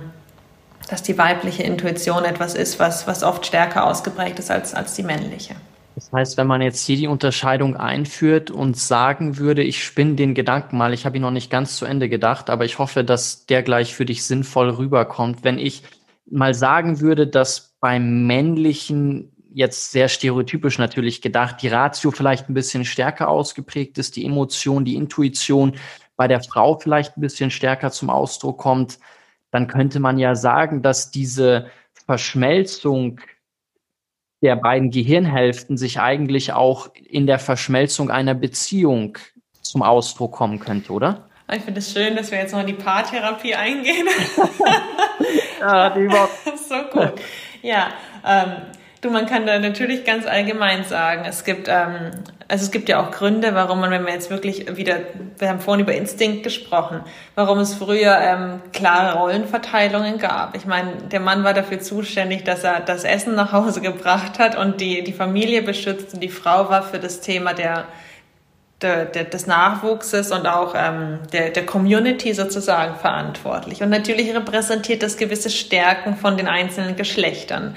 dass die weibliche Intuition etwas ist, was, was oft stärker ausgeprägt ist als, als die männliche. Das heißt, wenn man jetzt hier die Unterscheidung einführt und sagen würde, ich spinne den Gedanken mal, ich habe ihn noch nicht ganz zu Ende gedacht, aber ich hoffe, dass der gleich für dich sinnvoll rüberkommt. Wenn ich mal sagen würde, dass beim männlichen jetzt sehr stereotypisch natürlich gedacht, die Ratio vielleicht ein bisschen stärker ausgeprägt ist, die Emotion, die Intuition bei der Frau vielleicht ein bisschen stärker zum Ausdruck kommt, dann könnte man ja sagen, dass diese Verschmelzung der beiden Gehirnhälften sich eigentlich auch in der Verschmelzung einer Beziehung zum Ausdruck kommen könnte, oder? Ich finde es schön, dass wir jetzt noch in die Paartherapie eingehen. ja, die war so gut. Ja, ähm, du, man kann da natürlich ganz allgemein sagen, es gibt, ähm, also es gibt ja auch Gründe, warum man, wenn wir jetzt wirklich wieder, wir haben vorhin über Instinkt gesprochen, warum es früher ähm, klare Rollenverteilungen gab. Ich meine, der Mann war dafür zuständig, dass er das Essen nach Hause gebracht hat und die, die Familie beschützt und die Frau war für das Thema der der, der, des Nachwuchses und auch ähm, der, der Community sozusagen verantwortlich. Und natürlich repräsentiert das gewisse Stärken von den einzelnen Geschlechtern.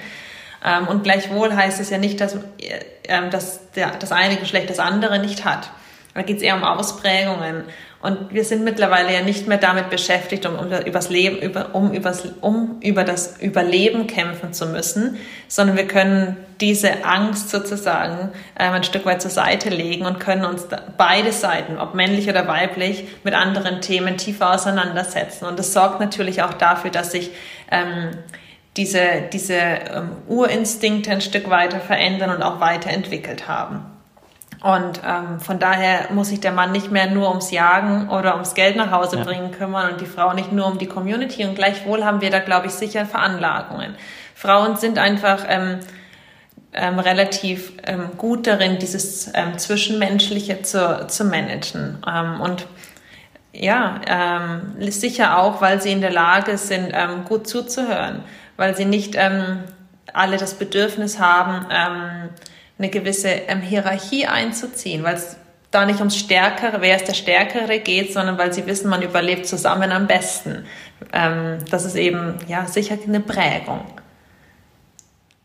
Ähm, und gleichwohl heißt es ja nicht, dass, äh, dass der, das eine Geschlecht das andere nicht hat. Da geht es eher um Ausprägungen. Und wir sind mittlerweile ja nicht mehr damit beschäftigt, um, um, übers Leben, über, um, übers, um über das Überleben kämpfen zu müssen, sondern wir können diese Angst sozusagen ähm, ein Stück weit zur Seite legen und können uns beide Seiten, ob männlich oder weiblich, mit anderen Themen tiefer auseinandersetzen. Und das sorgt natürlich auch dafür, dass sich ähm, diese, diese ähm, Urinstinkte ein Stück weiter verändern und auch weiterentwickelt haben. Und ähm, von daher muss sich der Mann nicht mehr nur ums Jagen oder ums Geld nach Hause ja. bringen kümmern und die Frau nicht nur um die Community. Und gleichwohl haben wir da, glaube ich, sicher Veranlagungen. Frauen sind einfach ähm, ähm, relativ ähm, gut darin, dieses ähm, Zwischenmenschliche zu, zu managen. Ähm, und ja, ähm, sicher auch, weil sie in der Lage sind, ähm, gut zuzuhören, weil sie nicht ähm, alle das Bedürfnis haben, ähm, eine gewisse ähm, Hierarchie einzuziehen, weil es da nicht ums Stärkere, wer ist der Stärkere geht, sondern weil sie wissen, man überlebt zusammen am besten. Ähm, das ist eben ja sicher eine Prägung.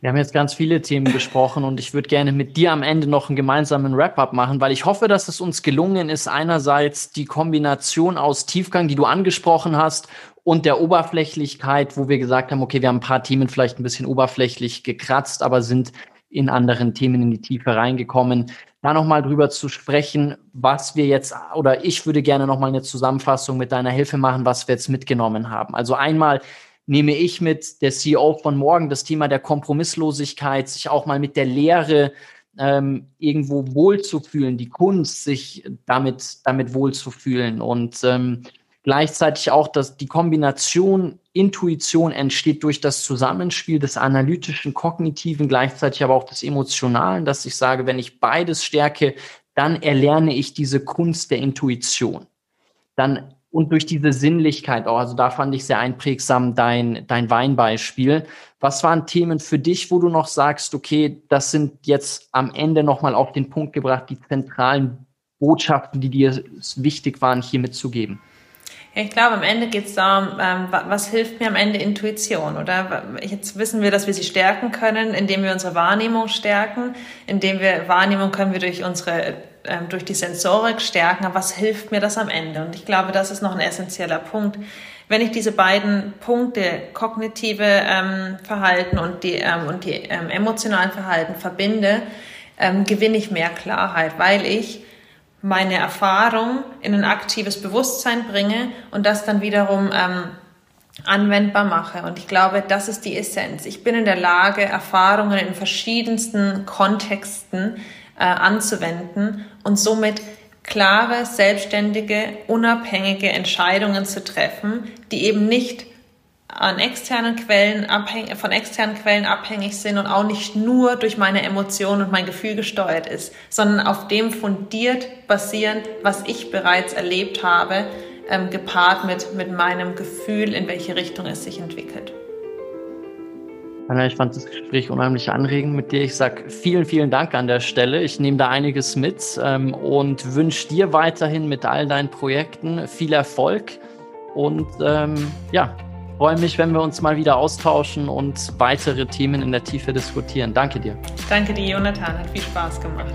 Wir haben jetzt ganz viele Themen besprochen und ich würde gerne mit dir am Ende noch einen gemeinsamen Wrap-up machen, weil ich hoffe, dass es uns gelungen ist, einerseits die Kombination aus Tiefgang, die du angesprochen hast, und der Oberflächlichkeit, wo wir gesagt haben, okay, wir haben ein paar Themen vielleicht ein bisschen oberflächlich gekratzt, aber sind in anderen Themen in die Tiefe reingekommen. Da nochmal drüber zu sprechen, was wir jetzt, oder ich würde gerne nochmal eine Zusammenfassung mit deiner Hilfe machen, was wir jetzt mitgenommen haben. Also einmal nehme ich mit der CEO von morgen das Thema der Kompromisslosigkeit, sich auch mal mit der Lehre ähm, irgendwo wohlzufühlen, die Kunst, sich damit, damit wohlzufühlen und ähm, gleichzeitig auch, dass die Kombination Intuition entsteht durch das Zusammenspiel des analytischen, kognitiven, gleichzeitig aber auch des emotionalen, dass ich sage, wenn ich beides stärke, dann erlerne ich diese Kunst der Intuition. Dann und durch diese Sinnlichkeit auch, also da fand ich sehr einprägsam dein, dein Weinbeispiel. Was waren Themen für dich, wo du noch sagst, okay, das sind jetzt am Ende nochmal auf den Punkt gebracht, die zentralen Botschaften, die dir wichtig waren, hier mitzugeben? Ich glaube, am Ende geht es darum, ähm, was hilft mir am Ende Intuition, oder? Jetzt wissen wir, dass wir sie stärken können, indem wir unsere Wahrnehmung stärken, indem wir Wahrnehmung können wir durch unsere ähm, durch die Sensorik stärken, aber was hilft mir das am Ende? Und ich glaube, das ist noch ein essentieller Punkt. Wenn ich diese beiden Punkte, kognitive ähm, Verhalten und die, ähm, und die emotionalen Verhalten verbinde, gewinne ich mehr Klarheit, weil ich meine Erfahrung in ein aktives Bewusstsein bringe und das dann wiederum ähm, anwendbar mache. Und ich glaube, das ist die Essenz. Ich bin in der Lage, Erfahrungen in verschiedensten Kontexten äh, anzuwenden und somit klare, selbstständige, unabhängige Entscheidungen zu treffen, die eben nicht an externen Quellen abhängig, von externen Quellen abhängig sind und auch nicht nur durch meine Emotionen und mein Gefühl gesteuert ist, sondern auf dem fundiert basieren, was ich bereits erlebt habe, ähm, gepaart mit, mit meinem Gefühl, in welche Richtung es sich entwickelt. Anna, ich fand das Gespräch unheimlich anregend mit dir. Ich sage vielen, vielen Dank an der Stelle. Ich nehme da einiges mit ähm, und wünsche dir weiterhin mit all deinen Projekten viel Erfolg. Und ähm, ja, freue mich, wenn wir uns mal wieder austauschen und weitere Themen in der Tiefe diskutieren. Danke dir. Danke dir, Jonathan. Hat viel Spaß gemacht.